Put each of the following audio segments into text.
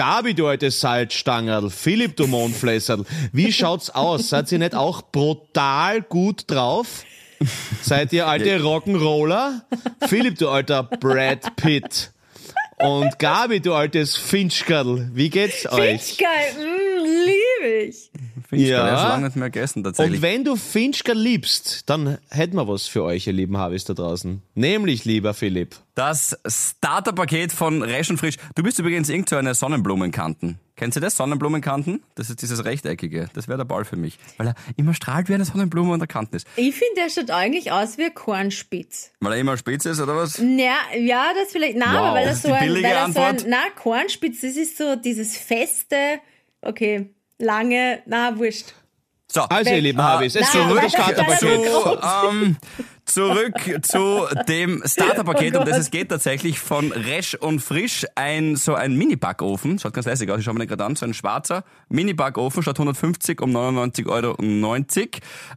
Gabi, du alte Salzstangerl. Philipp, du Mondflässerl. Wie schaut's aus? Seid ihr nicht auch brutal gut drauf? Seid ihr alte Rock'n'Roller? Philipp, du alter Brad Pitt. Und Gabi, du altes Finchkerl. Wie geht's euch? Finchkerl, mm, liebe ich. Finchkerl, Ja. ja. schon lange nicht mehr gegessen tatsächlich. Und wenn du Finchker liebst, dann hätten wir was für euch, ihr lieben Habis da draußen. Nämlich, lieber Philipp. Das Starterpaket von Resch und Frisch. Du bist übrigens irgend so eine Sonnenblumenkanten. Kennst du das? Sonnenblumenkanten? Das ist dieses Rechteckige. Das wäre der Ball für mich. Weil er immer strahlt wie eine Sonnenblume und der Kanten ist. Ich finde, der schaut eigentlich aus wie ein Kornspitz. Weil er immer spitz ist, oder was? Ja, ja, das vielleicht, nein, Wow, aber weil er so ein, weil er so ein, na, Kornspitz, das ist so dieses feste, okay, lange, na, wurscht. So. Also, ihr lieben Habis, es nein, zurück das Starterpaket. zu, ähm, zurück zu dem Starterpaket, Oh um das es geht tatsächlich von Resch und Frisch. Ein, so ein Mini-Backofen, schaut ganz lässig aus, ich schau mir den gerade an, so ein schwarzer Mini-Backofen, statt 150 um 99,90 Euro.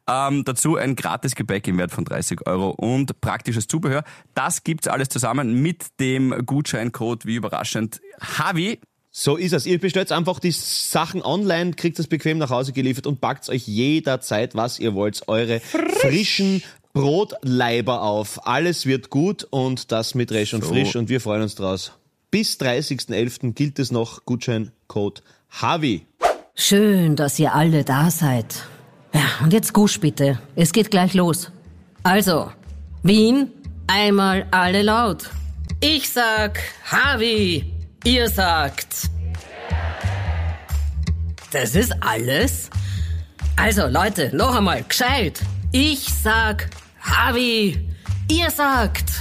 Ähm, dazu ein gratis Gebäck im Wert von 30 Euro und praktisches Zubehör. Das gibt's alles zusammen mit dem Gutscheincode, wie überraschend, Havi. So ist es. Ihr bestellt einfach die Sachen online, kriegt es bequem nach Hause geliefert und packt euch jederzeit, was ihr wollt, eure frischen Brotleiber auf. Alles wird gut und das mit Resch und So. Frisch und wir freuen uns draus. Bis 30.11. gilt es noch Gutscheincode HAVI. Schön, dass ihr alle da seid. Ja, und jetzt Gusch bitte. Es geht gleich los. Also, Wien, einmal alle laut. Ich sag Havi, ihr sagt. Das ist alles? Also, Leute, noch einmal, gescheit. Ich sag Havi, ihr sagt.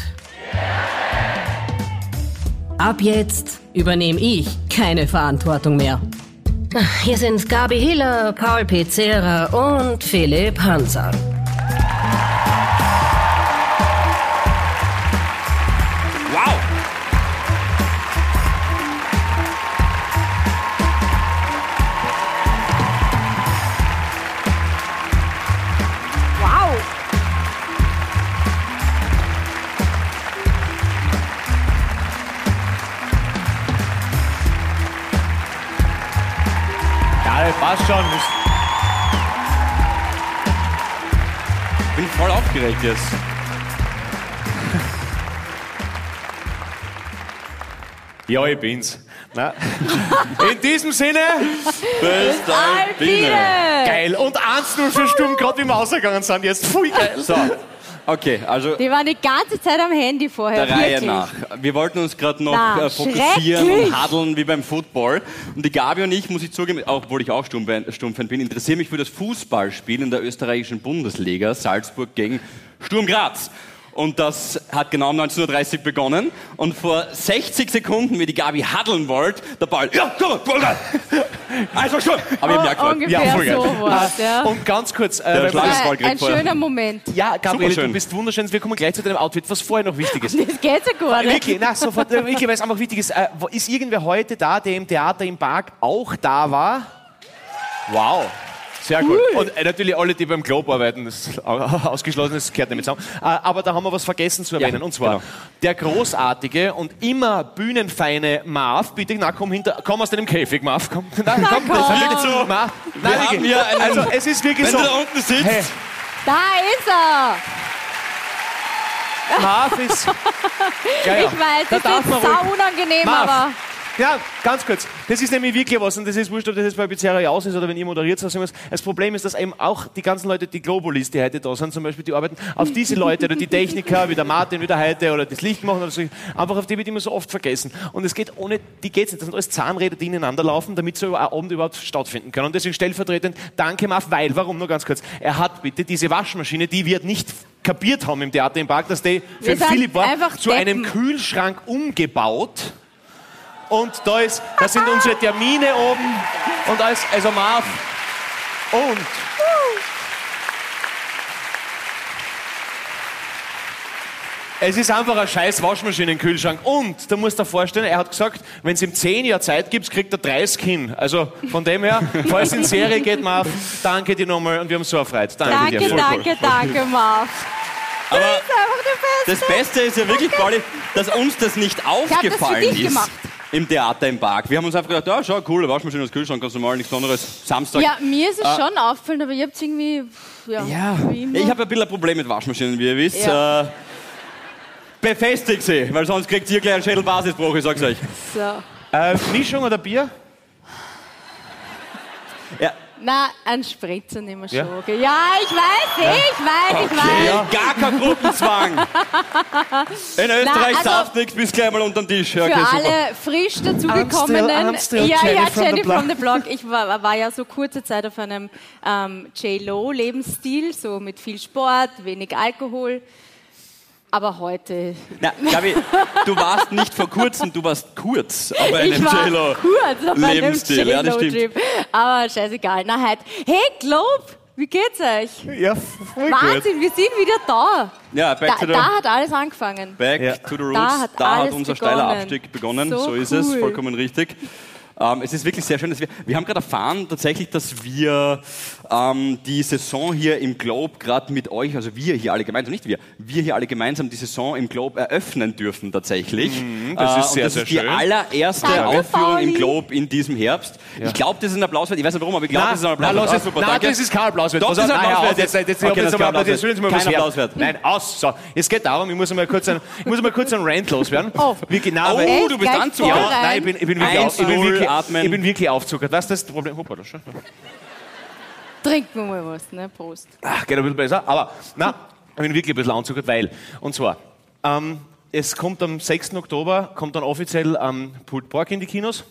Ab jetzt übernehme ich keine Verantwortung mehr. Hier sind Gabi Hiller, Paul Pizzera und Philipp Hanser. Schon. Ich bin voll aufgeregt jetzt. Ja, ich bin's. Na. In diesem Sinne, Alpine! geil. Und 1-0 für Sturm, gerade wie wir ausgegangen sind jetzt. Pfui, geil. So, okay, also Die waren die ganze Zeit am Handy vorher. der Reihe wirklich. nach. Wir wollten uns gerade noch Na, äh, fokussieren und hadeln wie beim Football. Und die Gabi und ich, muss ich zugeben, auch obwohl ich auch Sturmfan bin, interessiere mich für das Fußballspiel in der österreichischen Bundesliga, Salzburg gegen Sturm Graz. Und das hat genau um 19.30 Uhr begonnen. Und vor 60 Sekunden, wie die Gabi haddeln wollte, der Ball, ja, komm, voll geil. Also schon. Aber ich Oh, merke gerade, ungefähr Ja, voll geil. ja. Und ganz kurz, äh, weil Ein, ein vorher. schöner Moment. ja, Gabriele, du bist wunderschön. Wir kommen gleich zu deinem Outfit, was vorher noch wichtig ist. Das geht so gut. Wirklich, na, sofort, äh, wirklich, weil es einfach wichtig ist. Äh, ist irgendwer heute da, der im Theater im Park auch da war? Wow. Sehr gut. Und äh, natürlich alle, die beim Globe arbeiten, das ist au- ausgeschlossen, das gehört nicht mit zusammen. Äh, aber da haben wir was vergessen zu erwähnen. Ja, und zwar genau. der großartige und immer bühnenfeine Marv. Bitte, na, komm hinter, komm aus deinem Käfig, Marv. Komm, na, komm, komm. das ist wirklich so. Marv, nein, haben wirklich. hier einen- also, es ist wirklich wenn so. du da unten sitzt, Hey, Da ist er! Marv ist. Ja, ja. Ich weiß, Da das darf ist sau unangenehm, Marv. aber. Ja, ganz kurz. Das ist nämlich wirklich was und das ist wurscht, ob das jetzt bei Pizzeria aus ist oder wenn ihr moderiert oder irgendwas. Das Problem ist, dass eben auch die ganzen Leute, die Globalis, die heute da sind, zum Beispiel, die arbeiten auf diese Leute oder die Techniker, wie der Martin, wie der Heite oder das Licht machen oder so, einfach auf die wird immer so oft vergessen. Und es geht ohne, die geht's nicht. Das sind alles Zahnräder, die ineinander laufen, damit so ein Abend überhaupt stattfinden kann. Und deswegen stellvertretend, danke Marv, weil, warum, nur ganz kurz, er hat bitte diese Waschmaschine, die wir nicht kapiert haben im Theater im Park, dass die für Philipp war, zu einem. Kühlschrank umgebaut. Und da, ist, da sind unsere Termine oben und alles, also Marv. Und es ist einfach ein scheiß Waschmaschinen-Kühlschrank. Und du musst dir vorstellen, er hat gesagt, wenn es ihm 10 Jahre Zeit gibt, kriegt er 30 hin. Also von dem her, falls es in Serie geht, Marv, danke dir nochmal und wir haben so erfreut. Danke, dir. Danke, Voll danke, cool. danke, Marv. aber Das ist einfach der das Beste. Beste ist ja wirklich, Pauli, dass uns das nicht Ich habe das für aufgefallen dich ist. gemacht. Im Theater im Park. Wir haben uns einfach gedacht, ja, schau, cool, Waschmaschine aus Kühlschrank, ganz normal, nichts anderes. Samstag. Ja, mir ist es schon auffallend, aber ihr habt irgendwie. Ja, Ja, ich habe ein bisschen ein Problem mit Waschmaschinen, wie ihr wisst. Ja. Äh, befestigt sie, weil sonst kriegt ihr gleich einen Schädelbasisbruch, ich sag's euch. so. Äh, Mischung oder Bier? Ja. Na, ein Spritzer nehmen wir schon. Ja? Ja, ich weiß, ich weiß, ich weiß. Gar kein Gruppenzwang. In Österreich also- sauft nichts, bis gleich mal unter den Tisch. Ja, Für okay, super. alle frisch dazugekommenen. I'm still- I'm still ja, Jenny ja, from Jenny from the Block. Ich war, war ja so kurze Zeit auf einem ähm, J-Lo-Lebensstil, so mit viel Sport, wenig Alkohol. Aber heute. Na, Gabi, du warst nicht vor kurzem, du warst kurz auf einem ich war J-Lo. kurz auf einem Lebensstil, ja, das stimmt. Aber scheißegal. Na, heute. Hey, Globe! Wie geht's euch? Ja, voll gut. Wahnsinn, wir sind wieder da. Ja, back Da, to the, da hat alles angefangen. back Ja. to the roots. Da hat da hat unser begonnen. steiler Abstieg begonnen. So, So ist es, cool. vollkommen richtig. Ähm, es ist wirklich sehr schön, dass wir, wir haben gerade erfahren tatsächlich, dass wir ähm, die Saison hier im Globe gerade mit euch, also wir hier alle gemeinsam, nicht wir, wir hier alle gemeinsam die Saison im Globe eröffnen dürfen tatsächlich. Mhm, das ist Äh, sehr, und das sehr ist die schön. allererste Danke, Aufführung Pauli. im Globe in diesem Herbst. Ich glaube, das ist ein Applaus wert. Ich weiß nicht warum, aber ich glaube, das ist ein Applaus wert. Ah, super, na, danke. das ist kein Applaus wert. Doch, das ist ein Applaus aus, wert. Jetzt, jetzt, jetzt, Okay, jetzt, ist jetzt, Applaus jetzt, wert. jetzt, jetzt, Kein jetzt, Applaus wert. Nein, aus. So, es geht darum, ich muss mal kurz einen, ich muss mal kurz einen Rant loswerden. Oh. Wie genau, Oh, du bist voll Ja, nein, ich bin, ich bin wirklich, ich bin null, wirklich, atmen. ich bin wirklich aufzuckert. Was ist das Problem? Hoppala, das schon. Trinken wir mal was, ne? Prost. Ach, geht ein bisschen besser. Aber, na, ich bin wirklich ein bisschen anzuckert, weil, und zwar, ähm, es kommt am 6. Oktober, kommt dann offiziell ähm, Pulled Pork in die Kinos.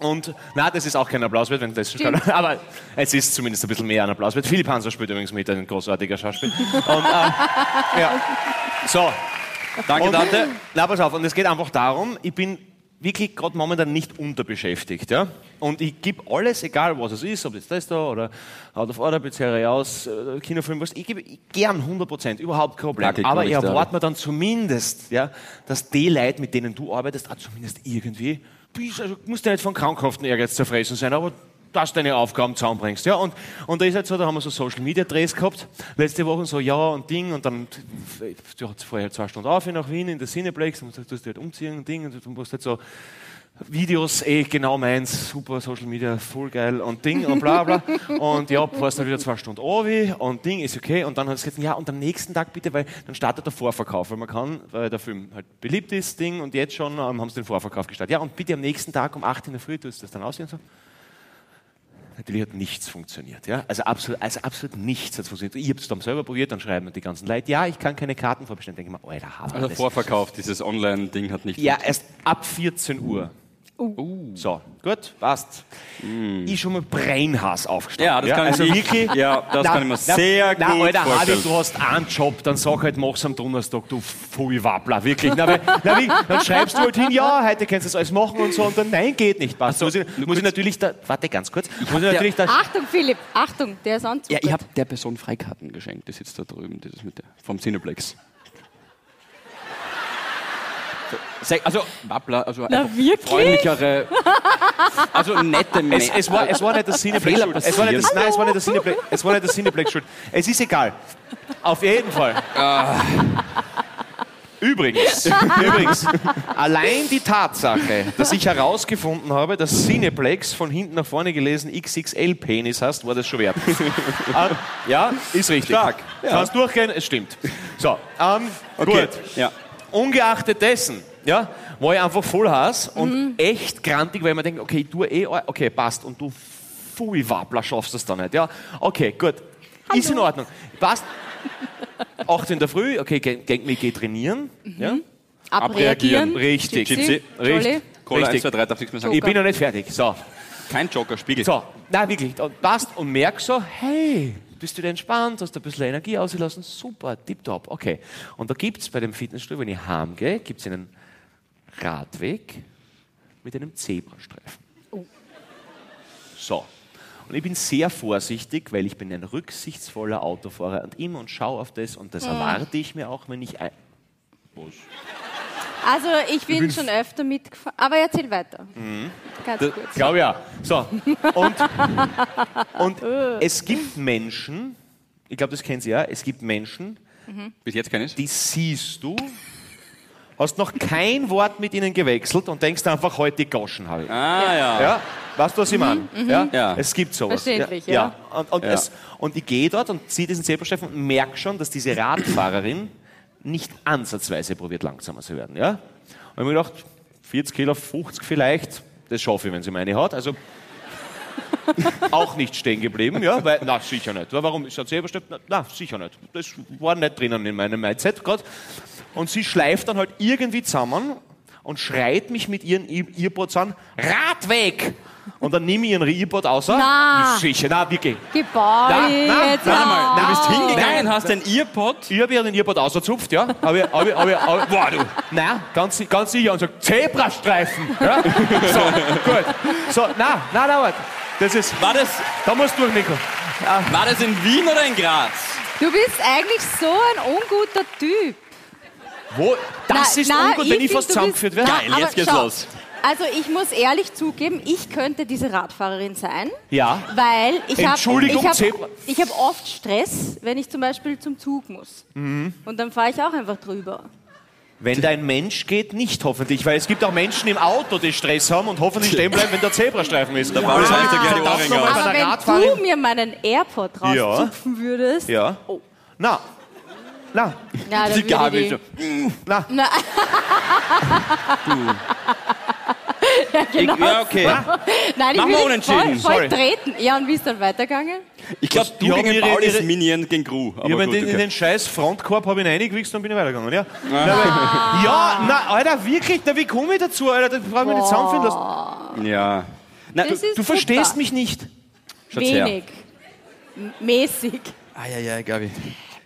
Und, na, das ist auch kein Applaus wert, wenn das schon aber es ist zumindest ein bisschen mehr ein Applaus wert. Philipp Hanser spielt übrigens mit, ein großartiger Schauspieler. Und, äh, ja. So, Danke, und, Dante. Na, pass auf, und es geht einfach darum, ich bin wirklich gerade momentan nicht unterbeschäftigt. Ja? Und ich gebe alles, egal was es ist, ob jetzt das da oder Out of Order, Pizzeria aus, äh, Kinofilm, was, ich gebe gern 100 Prozent, überhaupt kein Problem. Knackig, Aber ich erwarte mir dann zumindest, ja, dass die Leute, mit denen du arbeitest, auch zumindest irgendwie, bist- also, musst ja nicht von krankhaften Ehrgeiz zerfressen sein, aber dass du deine Aufgaben zusammenbringst. Ja? Und, und da ist halt so, da haben wir so Social Media Drehs gehabt, letzte Woche so, ja und Ding, und dann, du hast vorher zwei Stunden auf nach Wien in der Cineplex, und du musst halt umziehen und Ding, und du musst halt so Videos, eh genau meins, super Social Media, voll geil und Ding und bla bla. Und ja, fährst dann wieder zwei Stunden obi und Ding ist okay. Und dann hat es gesagt, ja, und am nächsten Tag bitte, weil dann startet der Vorverkauf, weil man kann, weil der Film halt beliebt ist, Ding, und jetzt schon ähm, haben sie den Vorverkauf gestartet. Ja, und bitte am nächsten Tag um 8 in der Früh tust du das dann aussehen so. Natürlich hat nichts funktioniert. Ja? Also, absolut, also absolut nichts hat funktioniert. Ich habe es dann selber probiert, dann schreiben mir die ganzen Leute, ja, ich kann keine Karten vorbestellen. Denke ich mir, Alter, haben wir Also. Vorverkauf, dieses Online-Ding hat nicht Ja, erst ab 14 Uhr. So, gut, passt. Ich schon mal Breinhass aufgestanden. Ja, das kann also ich- wirklich. ja, das kann ich mir sehr na, gut Alter, vorstellen. du hast einen Job, dann sag halt, mach's am Donnerstag, du Pfui-Wappler, wirklich. Na, weil, na, wie, dann schreibst du halt hin, ja, heute kannst du das alles machen und so, und dann, nein, geht nicht. Passt. muss ich, muss ich natürlich da, warte ganz kurz, muss ich natürlich da, Achtung, Philipp, Achtung, der ist Anzug. Ja, ich habe der Person Freikarten geschenkt, die sitzt da drüben, das ist mit der, vom Cineplex. Sag- Also, Wappler, also Na, freundlichere, also nette Es, Menschen. es, war, es war nicht das. Es war nicht das, passieren. nein, es war nicht das Cineplex, es war nicht das Cineplex schuld. Es ist egal. Auf jeden Fall. Übrigens, übrigens, allein die Tatsache, dass ich herausgefunden habe, dass Cineplex von hinten nach vorne gelesen XXL-Penis hast, war das schon wert. Ah, ja, ist richtig. Stark, ja. Kannst durchgehen, es stimmt. So, ähm, Okay, gut. ja. Ungeachtet dessen, ja, war ich einfach voll Hass und echt grantig, weil ich mir denke, okay, ich tue eh, okay, passt. Und du Pfui Wappler schaffst das dann nicht. Ja, okay, gut. Ist in Ordnung. Passt. 8 in der Früh, okay, geh, geh, ich geh trainieren. Ja? Abreagieren. Richtig. Gypsy, Richtig. Cola 1, Richtig. 2, 3, darf nichts mehr sagen. Ich bin noch nicht fertig. So, Kein Joker, Spiegel. so, na wirklich, und passt und merk so, hey, bist du entspannt, hast ein bisschen Energie ausgelassen, super, tipptopp, okay. Und da gibt es bei dem Fitnessstudio, wenn ich heimgehe, gibt es einen Radweg mit einem Zebrastreifen. So. Und ich bin sehr vorsichtig, weil ich bin ein rücksichtsvoller Autofahrer und immer und schaue auf das und das erwarte ich mir auch, wenn ich ein Also ich bin, schon öfter mitgefahren. Aber erzähl weiter. Mhm. Ganz kurz. glaube ja. So. Und, und es gibt Menschen, ich glaube, das kennen Sie ja, es gibt Menschen, Bis jetzt keines. die siehst du hast noch kein Wort mit ihnen gewechselt und denkst einfach, heute die Goschen habe ich. Ah, ja. Ja, weißt du, was ich meine? Ja? Ja. Es gibt sowas. Verständlich, ja. ja. ja. Und, und, Ja. Es, und ich gehe dort und ziehe diesen Zebrastreifen und merke schon, dass diese Radfahrerin nicht ansatzweise probiert, langsamer zu werden. Ja? Und ich habe mir gedacht, 40 Kilo, 50 vielleicht, das schaffe ich, wenn sie meine hat. Also auch nicht stehen geblieben, ja, weil, na, sicher nicht. Warum ist ein Zebrastreifen? Na, na, sicher nicht. Das war nicht drinnen in meinem Mindset gerade. Und sie schleift dann halt irgendwie zusammen und schreit mich mit ihren Earpods an, Radweg! Und dann nehme ich ihren Earbot außer. Na. Sicher, na, wirklich. Gebäude. Na, na, jetzt warte mal. Du bist hingegangen, Nein. hast den Earpod. Ich habe ihr den Earbot ausgezupft, ja. Hab ich, hab ich, boah, du. Nein, ganz, ganz sicher. Und sagt, Zebrastreifen. Ja? So, gut. So, nein, nein, nein, warte. Das ist, War das, da musst du durch, Nico. war das in Wien oder in Graz? Du bist eigentlich so ein unguter Typ. Wo? Das Na- ist na, ungut, wenn ich fast zusammengeführt werde. Geil, jetzt geht's schau, los. Also ich muss ehrlich zugeben, ich könnte diese Radfahrerin sein, Ja. weil ich habe Entschuldigung, ich hab, Zebra- ich hab oft Stress, wenn ich zum Beispiel zum Zug muss. Mhm. Und dann fahre ich auch einfach drüber. Wenn dein Mensch geht, nicht hoffentlich, weil es gibt auch Menschen im Auto, die Stress haben und hoffentlich stehen bleiben, wenn der Zebrastreifen ist. Da baue ich Das heißt, gleich die bei Aber wenn Radfahrerin- du mir meinen Airpod Ja. rauszupfen würdest, Ja. Oh. Na. Na. ja, dann Die die, so. Na. Na, Ich, ja, okay. nein, ich Machen wir unentschieden, voll, voll sorry. treten. Ja, und wie ist dann weitergegangen? Ich glaube, du gegen ihre- Paul ist Minion gegen Gru. Aber Ich gut, in, in okay. den scheiß Frontkorb habe ich ihn reingewichst und bin ich weitergegangen, ja? Na, weil, ja, na, Alter, wirklich, na, wie komme ich dazu, Alter? Das brauche ich mir nicht zusammenfinden lassen. Ja. Na, Das ist Du verstehst mich nicht. schaut's her. Wenig. M- Mäßig. Ah, ja, ja, Gabi.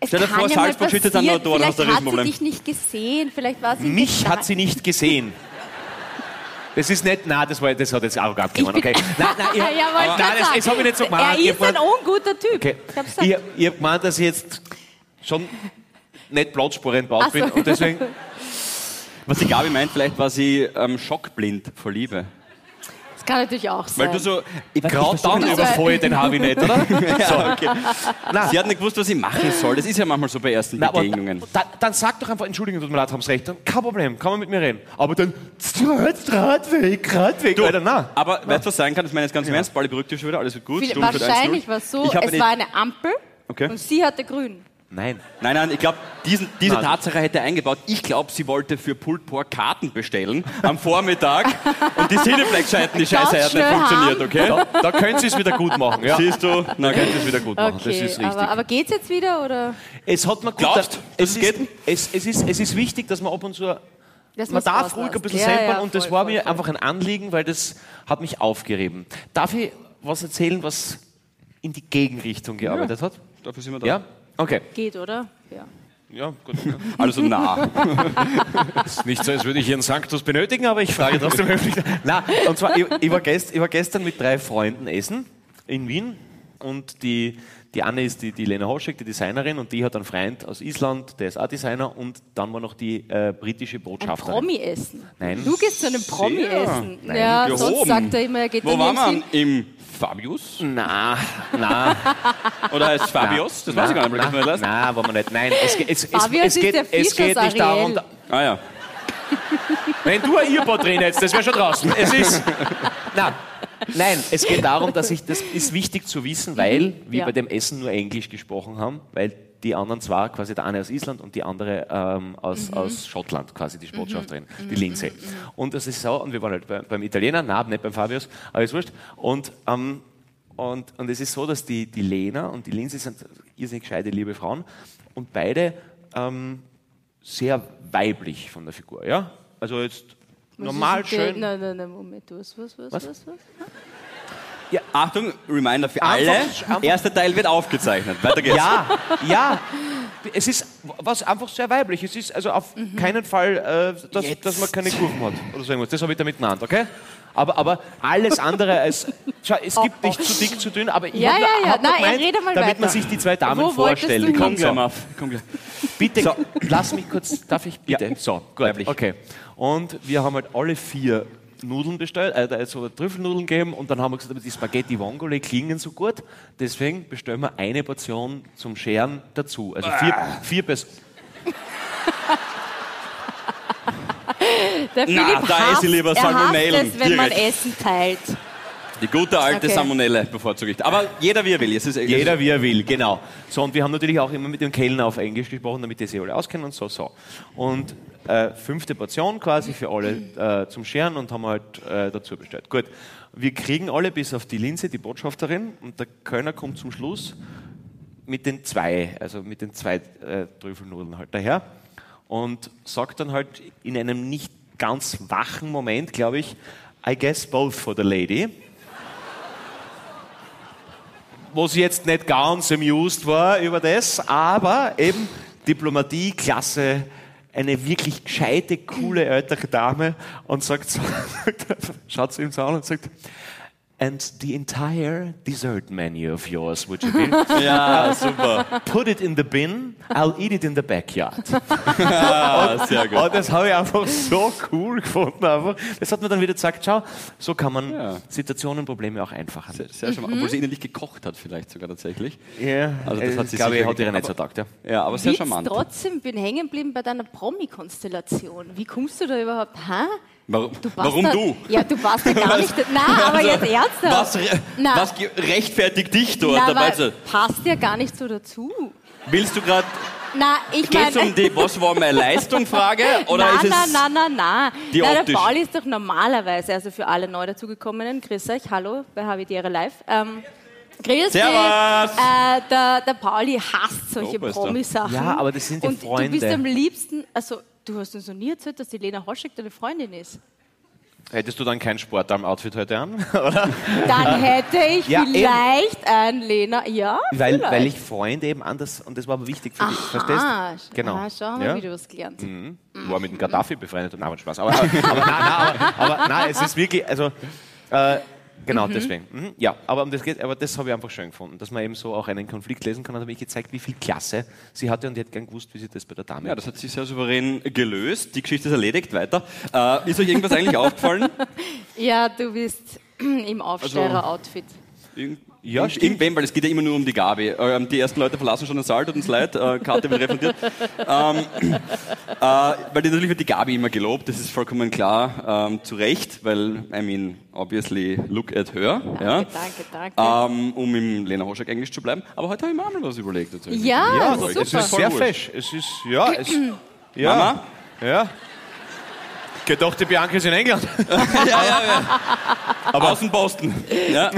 Es Stell dir vor, ja Salzburg schüttet dann da, dann hast du ein Vielleicht hat sie Riesenproblem. dich nicht gesehen, vielleicht war sie Mich hat sie nicht gesehen. Das ist nicht, nein, das, war, das hat jetzt arrogant gemacht, okay? Nein, nein, ich, Ja, wollte nein, das, das habe ich nicht so gemeint. Er Ich ist hab ein unguter Typ. Okay. Ich. Ich, ich habe gemeint, dass ich jetzt schon nicht Platzspuren baut so. bin und deswegen, Was die Gabi meint, vielleicht war sie ähm, schockblind vor Liebe. Das kann natürlich auch sein. Weil du so. Ich gerade dann nicht. überfall ich den habe ich nicht, oder? ja, okay. Sie hat nicht gewusst, was sie machen soll. Das ist ja manchmal so bei ersten Na, aber Begegnungen. dann, dann sag doch einfach, Entschuldigung, tut mir leid, haben's recht. Kein Problem, kann man mit mir reden. Aber dann, Radweg, Radweg, Du, Alter, nein. aber weißt du, was sein kann? Das meine ich jetzt ganz im Ernst. Beruhigt dich schon wieder. Alles wird gut. Viel- Wahrscheinlich 1-0. war es so, Ich es war eine Ampel Okay. und sie hatte grün. Nein. Nein, nein, ich glaube, diese Nein. Tatsache hätte er eingebaut. Ich glaube, sie wollte für Pulled Pork Karten bestellen am Vormittag und die Cineplex-Scheiten, die Scheiße hat nicht funktioniert, okay? Da, da können Sie es wieder gut machen, ja. Siehst du? Na, Können. Sie es wieder gut machen, das Okay, ist richtig. aber, aber geht's jetzt wieder oder? es hat mir gut, Glaubst, es, es ist, geht? es, es, ist, es ist wichtig, dass man ab und zu Dass man darf auslässt. ruhig ein bisschen ja, samplen ja, und das voll, war voll, mir voll. einfach ein Anliegen, weil das hat mich aufgerieben. Darf ich was erzählen, was in die Gegenrichtung gearbeitet hat? Dafür sind wir da. Ja? Okay. Geht, oder? Ja. Ja, gut. Also nah. Ist nicht so, als würde ich Ihren Sanctus benötigen, aber ich frage trotzdem höflich. Na, und zwar, ich, ich, war gest, ich war gestern mit drei Freunden essen in Wien und die, die Anne ist die, die Lena Hoschek, die Designerin, und die hat einen Freund aus Island, der ist auch Designer, und dann war noch die äh, britische Ein Botschafterin. Promi-Essen. Nein. Du gehst zu einem Promi-Essen. Nein, Ja, gehoben. sonst sagt er immer, er geht Wo waren wir? Im Fabius? Na, na, Oder heißt es Fabius? Das weiß ich gar nicht. mehr. na, na, war man nicht. Nein, es, es, es, Fabius es, ist geht, es geht nicht darum, da, Ah ja. Wenn du ein Earbot drin hättest, das wäre schon draußen. Es ist. Nein, nein, es geht darum, dass ich, das ist wichtig zu wissen, weil wir Ja. bei dem Essen nur Englisch gesprochen haben, weil die anderen zwar, quasi der eine aus Island und die andere ähm, aus, Mhm. aus Schottland, quasi die Botschafterin, die Lindsay. Und das ist so, und wir waren halt bei, beim Italiener, nein, nicht beim Fabius, aber ist wurscht. Und, ähm, und, und es ist so, dass die, die Lena und die Lindsay sind irrsinnig gescheite, liebe Frauen und beide ähm, sehr weiblich von der Figur, ja? Also jetzt Was normal schön. Nein, nein, nein, Moment. Was, was, was, Was? was, was? Achtung, Reminder für alle. einfach- Erster Teil wird aufgezeichnet. Weiter geht's. Ja, ja. Es ist was einfach sehr weiblich. Es ist also auf Mhm. keinen Fall, äh, dass, dass man keine Kurven hat oder so irgendwas. Das habe ich damit genannt, okay? Aber, aber alles andere als. Schau, es gibt nicht zu dick, zu dünn, aber ich Oh, Ja, hab, ja, ja. hab Nein, gemeint, rede mal damit weiter. man sich die zwei Damen Wo du kann. Komm gleich, So. Komm gleich. Bitte, lass mich kurz, darf ich bitte? Ja. So, gut, Weiblich. okay. Und wir haben halt alle vier Nudeln bestellt, äh, also Trüffelnudeln gegeben und dann haben wir gesagt, aber die Spaghetti Vongole klingen so gut, deswegen bestellen wir eine Portion zum Scheren dazu. Also vier, vier Personen. Der Na, Philipp da hasst, esse ich lieber er hasst Salmonellen, es, wenn man. Essen teilt. Die gute alte Okay. Salmonelle bevorzuge ich. Aber jeder wie er will. Es ist, Jeder wie er will, genau. So, und wir haben natürlich auch immer mit dem Kellner auf Englisch gesprochen, damit die sich alle auskennen und so, so. Und äh, fünfte Portion quasi für alle äh, zum Scheren und haben halt äh, dazu bestellt. Gut, wir kriegen alle bis auf die Linse, die Botschafterin, und der Kölner kommt zum Schluss mit den zwei, also mit den zwei äh, Trüffelnudeln halt daher und sagt dann halt in einem nicht ganz wachen Moment, glaube ich, I guess both for the lady was jetzt nicht ganz amused war über das, aber eben Diplomatie, Klasse, eine wirklich gescheite, coole ältere Dame und sagt, schaut zu ihm so an und sagt, and the entire dessert menu of yours, would you be? Ja, super. Put it in the bin, I'll eat it in the backyard. Ah, sehr gut. Und das habe ich einfach so cool gefunden. Einfach. Das hat mir dann wieder gesagt, schau, so kann man Ja. Situationen, Probleme auch einfacher. Sehr, sehr schön. Obwohl sie innerlich gekocht hat, vielleicht sogar tatsächlich. Ja, Also das hat sie glaube ich, hat ihr getan, nicht gedacht, ja. Ja, aber sehr Witz charmant. trotzdem, bin hängen geblieben bei deiner Promi-Konstellation. Wie kommst du da überhaupt? Hä? Warum, Du warum da, du? Ja, du passt ja gar nicht. Nein, aber Also, jetzt ernsthaft. Was, re- Na. was rechtfertigt dich dort? Na, dabei weil zu- passt ja gar nicht so dazu. Willst du gerade, Na, ich geht es meine. um die, was war meine Leistung Frage? Oder nein, ist es, nein, nein, nein, nein. die nein optisch? der Paul ist doch normalerweise, also für alle neu dazugekommenen, grüß euch, hallo bei Habitäre Live. Ähm, grüß dich. Servus. Äh, der, der Pauli hasst solche. Promisachen. Ja, aber das sind ja Und du bist Freunde. am liebsten, also du hast uns noch nie erzählt, dass die Lena Hoschek deine Freundin ist. Hättest du dann kein Sportarm-Outfit heute an? Oder? Dann hätte ich Ja, eben. vielleicht ein Lena, ja, Weil, vielleicht. weil ich Freunde eben anders, und das war aber wichtig für dich, verstehst Ah, Genau. ah, schau mal, Ja? wie du was gelernt. Mhm. War mit dem Gaddafi befreundet. Nein, aber Spaß. Aber, aber, aber, nein, nein, aber, aber nein, es ist wirklich, also, äh, genau deswegen. Mhm. Ja, aber, um das geht, aber das habe ich einfach schön gefunden, dass man eben so auch einen Konflikt lesen kann. Und habe ich gezeigt, wie viel Klasse sie hatte und die hat gern gewusst, wie sie das bei der Dame Ja, das hat sich sehr souverän gelöst. Die Geschichte ist erledigt. Weiter. Äh, ist euch irgendwas eigentlich aufgefallen? Ja, du bist im Aufsteiger-Outfit. Irgend, Ja, stimmt. Irgendwem, weil es geht ja immer nur um die Gabi. Ähm, die ersten Leute verlassen schon den Saal, tut uns leid. Äh, Karte wird refundiert. ähm, äh, weil die, natürlich wird die Gabi immer gelobt, das ist vollkommen klar, ähm, zu Recht, weil, I mean, obviously, look at her. ja? Danke, danke, danke. Ähm, um im Lena Hoschek Englisch zu bleiben. Aber heute habe ich mir auch mal was überlegt. tatsächlich. Ja, Ja, super. es ist sehr fesch. Es ist, ja, es, ja. Mama? Ja. Gedacht, die Bianca ist in England. Aber Außenposten. Ja.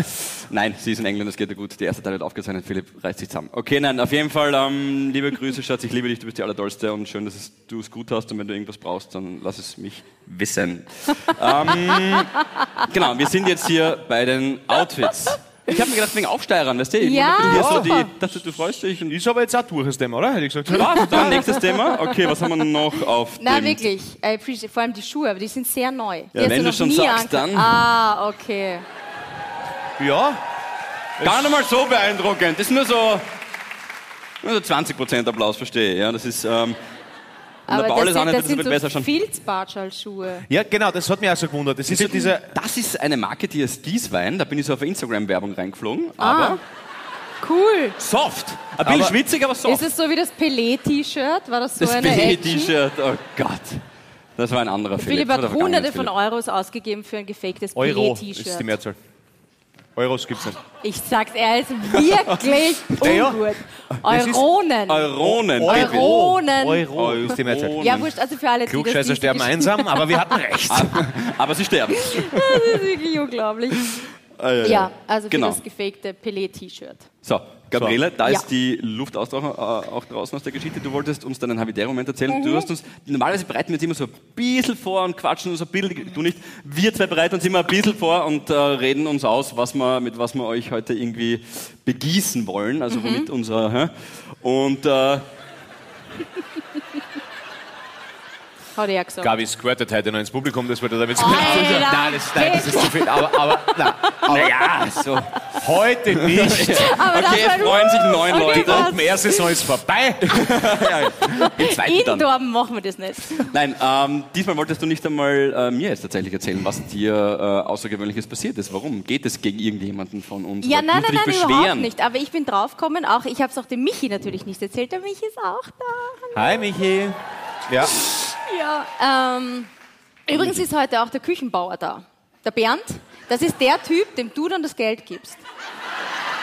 Nein, sie ist in England, das geht ja gut. Die erste Teil wird aufgezeichnet, Philipp reißt sich zusammen. Okay, nein, auf jeden Fall, ähm, liebe Grüße, Schatz, ich liebe dich, du bist die Allertollste und schön, dass du es gut hast und wenn du irgendwas brauchst, dann lass es mich wissen. ähm, genau, wir sind jetzt hier bei den Outfits. Ich habe mir gedacht, wegen Aufsteigern, weißt du? Ich Ja, bin hier so die, dachte, du freust dich und Ist aber jetzt auch durch das Thema, oder? Hätte ich gesagt. was? Dann nächstes Thema. Okay, was haben wir noch auf Na dem... wirklich, I appreciate, vor allem die Schuhe, aber die sind sehr neu. Ja, wenn du schon sagst, dann. Ah, okay. Ja, Gar nicht mal so beeindruckend. Das ist nur so, nur so 20% Applaus, verstehe ich. Ja, das ist... Ähm, und der Aber Paul das, ist auch sind- nicht, das das sind wird so besser schon. Filzbartschal-Schuhe. ja, genau, das hat mich auch so gewundert. Das ist so dieser. Das ist eine Marke, die heißt Gießwein. Da bin ich so auf Instagram-Werbung reingeflogen. Ah, Aber cool. soft. Ein bisschen Aber- schwitzig, aber soft. Ist es so wie das Pelé-T-Shirt? War das so das eine Action? T-Shirt, oh Gott. Das war ein anderer Philipp. Philipp Das hat hunderte von Euros ausgegeben für ein gefaktes Euro ist die Pelé-T-Shirt. Mehrzahl. Euros gibt's nicht. Ich sag's, er ist wirklich Ja. ungut. Euronen. Euronen. Euronen. Euronen. Ja, wurscht, also für alle, die Klugscheißer das sterben einsam, aber wir hatten recht. Aber sie sterben. Das ist wirklich unglaublich. Ja, also für Genau. das gefakte Pelé-T-Shirt. So, Gabriele, da Ja. ist die Luft aus, äh, auch draußen aus der Geschichte. Du wolltest uns deinen Habitäre-Moment erzählen. Mhm. Du hast uns, normalerweise bereiten wir uns immer so ein bisschen vor und quatschen uns ein bisschen, du nicht. Wir zwei bereiten uns immer ein bisschen vor und äh, reden uns aus, was wir, mit was wir euch heute irgendwie begießen wollen. Also Mhm. womit unser, hä? Und, äh, Hat er gesagt. Gabi squirtet heute noch ins Publikum, das wollte damit Alter, Nein, das, nein, das ist zu viel. Aber, aber, na, naja, so. heute nicht. Aber Okay, es freuen sich neun Okay, Leute. was? Gruppensaison ist vorbei. Im zweiten dann. In Dorben machen wir das nicht. Nein, ähm, diesmal wolltest du nicht einmal äh, mir jetzt tatsächlich erzählen, was dir äh, Außergewöhnliches passiert ist. Warum? Geht es gegen irgendjemanden von uns? Ja, nein, nein, nein, überhaupt nicht. Aber ich bin draufgekommen, auch ich habe es auch dem Michi natürlich nicht erzählt. Der Michi ist auch da. Hi, Michi. Ja. Ja, ähm, Übrigens ist heute auch der Küchenbauer da. Der Bernd. Das ist der Typ, dem du dann das Geld gibst.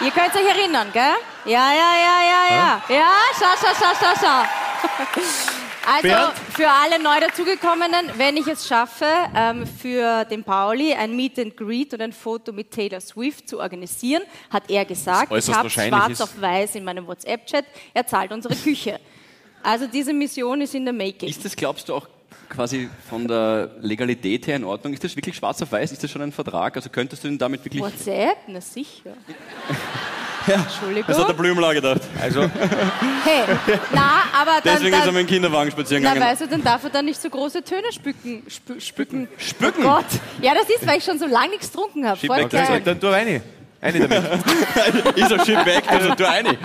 Ihr könnt euch erinnern, gell? Ja, ja, ja, ja, ja. Ja, schau, schau, schau, schau, schau. Also Bernd? für alle neu dazugekommenen, wenn ich es schaffe, ähm, für den Pauli ein Meet and Greet und ein Foto mit Taylor Swift zu organisieren, hat er gesagt, ich habe schwarz ist. auf weiß in meinem WhatsApp-Chat, er zahlt unsere Küche. Also diese Mission ist in der Making. Ist das, glaubst du, auch quasi von der Legalität her in Ordnung? Ist das wirklich schwarz auf weiß? Ist das schon ein Vertrag? Also könntest du ihn damit wirklich... WhatsApp? Na sicher. Entschuldigung. Das hat der Blümler gedacht. Also, Hey, na, aber dann, Deswegen ist er dann, mit dem Kinderwagen spazieren na, gegangen. weißt du, dann darf er dann nicht so große Töne spücken. Spü spücken. Spücken? Oh Gott. Ja, das ist, weil ich schon so lange nichts getrunken habe. Voll geil. dann tu eine. Eine damit. ist er schön weg, also du eine.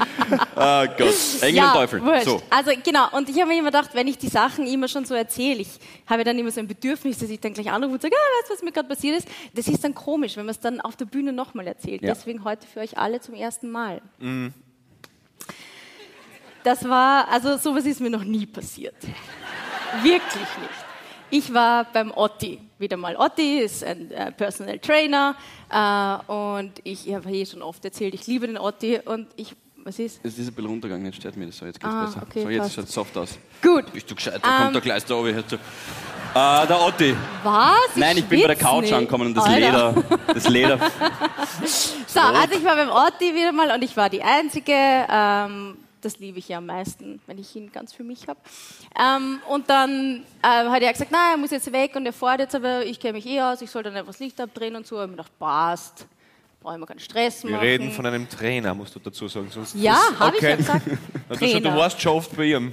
Oh Gott, Engel ja, und Teufel. Wurscht. So. Also genau, und ich habe mir immer gedacht, wenn ich die Sachen immer schon so erzähle, ich habe dann immer so ein Bedürfnis, dass ich dann gleich anrufe und sage, ah, weißt du, was mir gerade passiert ist? Das ist dann komisch, wenn man es dann auf der Bühne nochmal erzählt. Ja. Deswegen heute für euch alle zum ersten Mal. Das war, also sowas ist mir noch nie passiert. Wirklich nicht. Ich war beim Otti, wieder mal. Otti ist ein äh, Personal Trainer äh, und ich habe hier schon oft erzählt, ich liebe den Otti und ich, was ist? Es ist ein bisschen runtergegangen, jetzt stört mir das so. Jetzt geht's Ah, besser. okay, so, jetzt schaut es soft aus. Gut. Bist du gescheit? Da kommt Ähm, der Kleister oben. Äh, der Otti. Was? Nein, ich bin bei der Couch nicht. angekommen und das Alter. Leder. Das Leder. So, also ich war beim Otti wieder mal und ich war die Einzige. Ähm, das liebe ich ja am meisten, wenn ich ihn ganz für mich habe. Ähm, und dann äh, hat er gesagt, nein, er muss jetzt weg und er fährt jetzt, aber ich kenne mich eh aus, ich soll dann einfach das Licht abdrehen und so. Ich habe mir gedacht, passt, brauche ich mir keinen Stress Wir machen. reden von einem Trainer, musst du dazu sagen. Sonst Ja, habe ich ja gesagt. Also schon, du Trainer. warst schon oft bei ihm.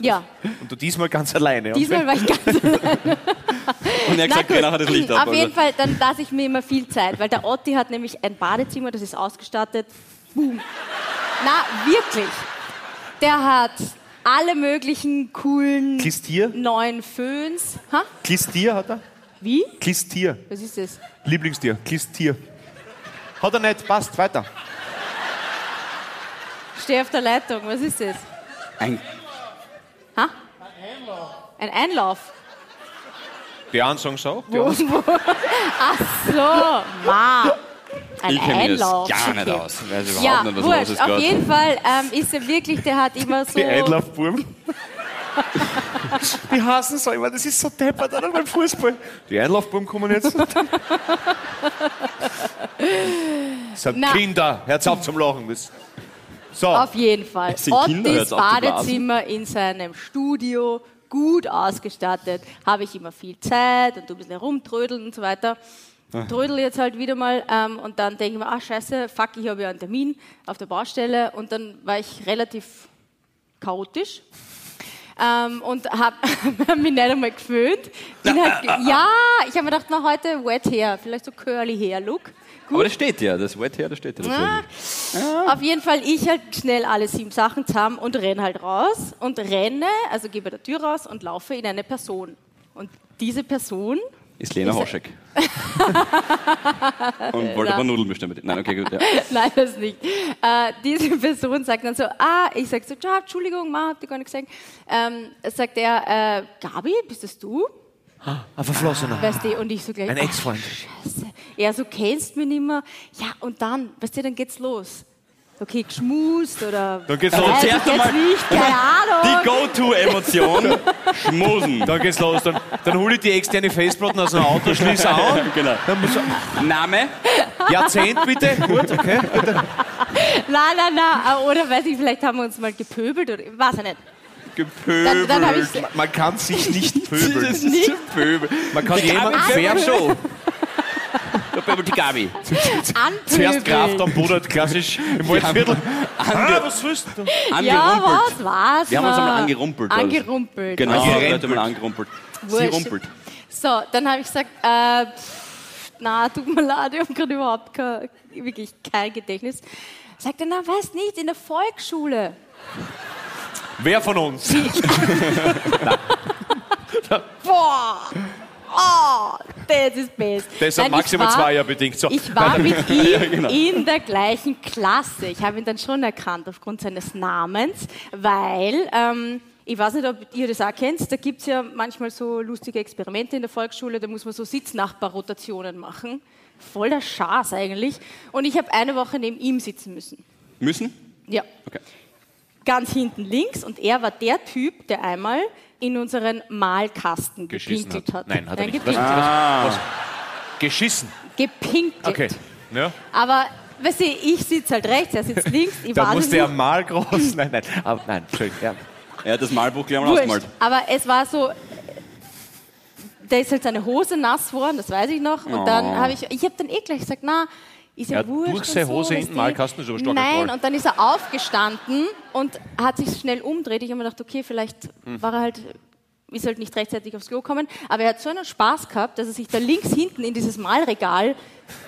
Ja, Und du diesmal ganz alleine. Und diesmal war ich ganz Und er hat gesagt, nachher das Licht ab. Auf jeden Fall, dann lasse ich mir immer viel Zeit, weil der Otti hat nämlich ein Badezimmer, das ist ausgestattet. Boom. Na, wirklich. Der hat alle möglichen coolen Klistier? neuen Föhns. Ha? Klistier hat er? Wie? Klistier. Was ist das? Lieblingstier. Klistier. Hat er nicht, passt, weiter. Steh auf der Leitung. Was ist das? Ein, Ha? Ein Einlauf. Die einen sagen es auch. Die Wo, anderen- wo? Ach so, ma. Ein ich kenne das gar nicht aus. Ich weiß Ja, überhaupt nicht, was los wurscht. ist Auf jeden Fall ähm, ist er wirklich, der hat immer so. Die Einlaufburm. Die hassen es immer, das ist so deppert oder beim Fußball. Die Einlaufburm kommen jetzt. Na. Kinder, hört auf zum Lachen. Das. So, Auf jeden Fall. Ottis. Badezimmer in seinem Studio, gut ausgestattet, habe ich immer viel Zeit und du ein bisschen rumtrödeln und so weiter. Trödel jetzt halt wieder mal ähm, und dann denke ich mir, ah scheiße, fuck, ich habe ja einen Termin auf der Baustelle und dann war ich relativ chaotisch. Ähm, und habe mich nicht einmal geföhnt. Halt, ja, ich habe mir gedacht, na heute Wet Hair, vielleicht so Curly Hair Look. Aber das steht ja, das Wet Hair, das steht ja. Deswegen. Auf jeden Fall, ich halt schnell alle sieben Sachen zusammen und renne halt raus und renne, also gehe bei der Tür raus und laufe in eine Person. Und diese Person, Ist Lena Ist Hoschek. Und wollte Ja. aber Nudeln bestimmt. Nein, okay, gut. Ja. nein, das nicht, äh, diese Person sagt dann so, ah, ich sag so, ja, Entschuldigung, Ma, habt ihr gar nicht gesagt. Ähm, sagt er, äh, Gabi, bist das du? ein Verflossener. Weißt du, und ich so gleich, Ein ach, Ex-Freund. Scheiße. Er so, kennst mich nicht mehr. Ja, und dann, weißt du, dann geht's los. Okay, geschmust oder... Dann geht's Weiß los. ich Zuerst jetzt einmal- nicht, keine Ahnung. Die Go-To-Emotion, Schmusen. Dann geht's los. Dann, dann hole ich die externe Festplatte aus dem Auto, schließe an. Genau. Dann muss Name? Jahrzehnt bitte. Gut, okay. Nein, nein, nein. Oder weiß ich, vielleicht haben wir uns mal gepöbelt oder weiß ich nicht. Gepöbelt. Dann, dann Man kann sich nicht pöbeln. Das ist Pöbel. Man kann jemanden färben. schon? Da pöbelt die Gabi. Zuerst Kraft anpöbeln. am Boden, klassisch im Waldviertel. Ange was willst du? Ja, angerumpelt. was war's? Wir haben uns mal? einmal angerumpelt. also. Angerumpelt. Genau, Angerempelt. Leute mal angerumpelt. Sie rumpelt. So, dann habe ich gesagt, äh, na, tut mir leid, ich habe gerade überhaupt kein, wirklich kein Gedächtnis. Sagt er, na, weiß nicht, in der Volksschule. Wer von uns? Boah! Oh, das ist best. Das Nein, maximal war- zwei Jahre bedingt. So, Ich war mit ihm Ja, genau. in der gleichen Klasse. Ich habe ihn dann schon erkannt aufgrund seines Namens, weil ähm, Ich weiß nicht, ob ihr das auch kennt. Da gibt es ja manchmal so lustige Experimente in der Volksschule. Da muss man so Sitznachbarrotationen machen. Voll der Schaß eigentlich. Und ich habe eine Woche neben ihm sitzen müssen. Müssen? Ja. Okay. Ganz hinten links. Und er war der Typ, der einmal in unseren Malkasten Geschissen gepinkelt hat. hat. Nein, hat er nicht. gepinkelt. Was? Geschissen. Gepinkelt. Okay. Ja. Aber, weißt du, ich sitze halt rechts, er sitzt links. Ich Da musste er mal groß. Nein, nein. Aber, nein, schön. Ja. Er hat das Malbuch gleich mal Wurscht. ausgemalt. Aber es war so, da ist halt seine Hose nass geworden, das weiß ich noch. Und dann habe ich, ich habe dann eh gleich gesagt, na, ist ja, Er hat wurscht. durch seine so, Hose weißt hinten. Malkasten ist aber stark Nein, und dann ist er aufgestanden und hat sich schnell umdreht. Ich habe mir gedacht, okay, vielleicht Hm. war er halt, ist halt nicht rechtzeitig aufs Klo gekommen. Aber er hat so einen Spaß gehabt, dass er sich da links hinten in dieses Malregal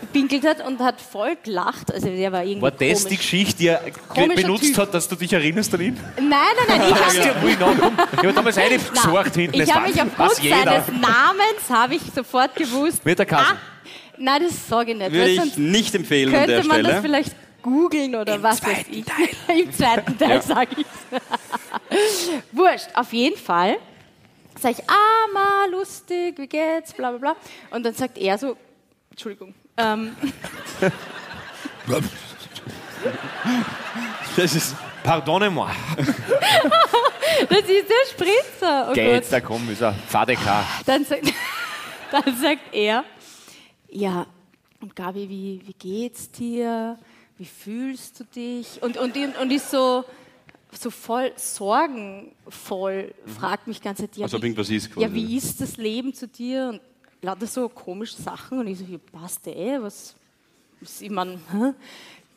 gepinkelt hat und hat voll gelacht. Also der war irgendwie War das komisch. die Geschichte, die er Komischer benutzt Typ. hat, dass du dich erinnerst an ihn? Nein, nein, nein, ich habe Ja, habe damals eine gesucht hinten. ich habe mich aufgrund seines Namens habe ich sofort gewusst. Wird er Kassen? Ah, nein, das sage ich nicht. Würde ich nicht empfehlen an der könnte man das Stelle. vielleicht googeln oder was weiß ich. Im zweiten Teil sage ich Wurscht, auf jeden Fall sage ich, ah, ma, lustig, wie geht's, bla bla bla. Und dann sagt er so, Entschuldigung, ähm, Das ist Pardonnez-moi. das ist der Spritzer. Oh Geht, Gott. da komm, ist er. Sagt, dann sagt er, ja, und Gabi, wie, wie geht's dir? Wie fühlst du dich? Und, und, und ist so, so voll sorgenvoll, fragt mich Zeit, ja, Als ob wie, irgendwas ist quasi. ja, wie ist das Leben zu dir? Und lauter so komische Sachen. Und ich so, ja, passt eh, was, was ich meine,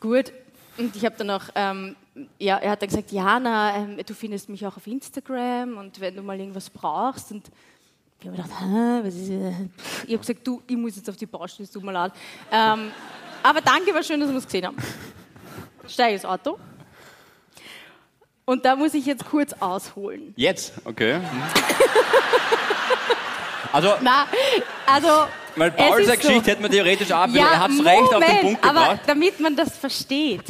gut. Und ich habe dann auch, ähm, ja, er hat dann gesagt, Jana, ähm, du findest mich auch auf Instagram und wenn du mal irgendwas brauchst. Und ich habe gedacht, hä, was ist? Ich habe gesagt, du, ich muss jetzt auf die Baustelle, es tut mir leid. Ähm, aber danke, war schön, dass wir es gesehen haben. Steige ins Auto. Und da muss ich jetzt kurz ausholen. jetzt, okay. Also, Na, also. weil es Paul ist seine so- Geschichte hätte man theoretisch auch, Ja, er hat es recht auf den Punkt aber gebracht. damit man das versteht.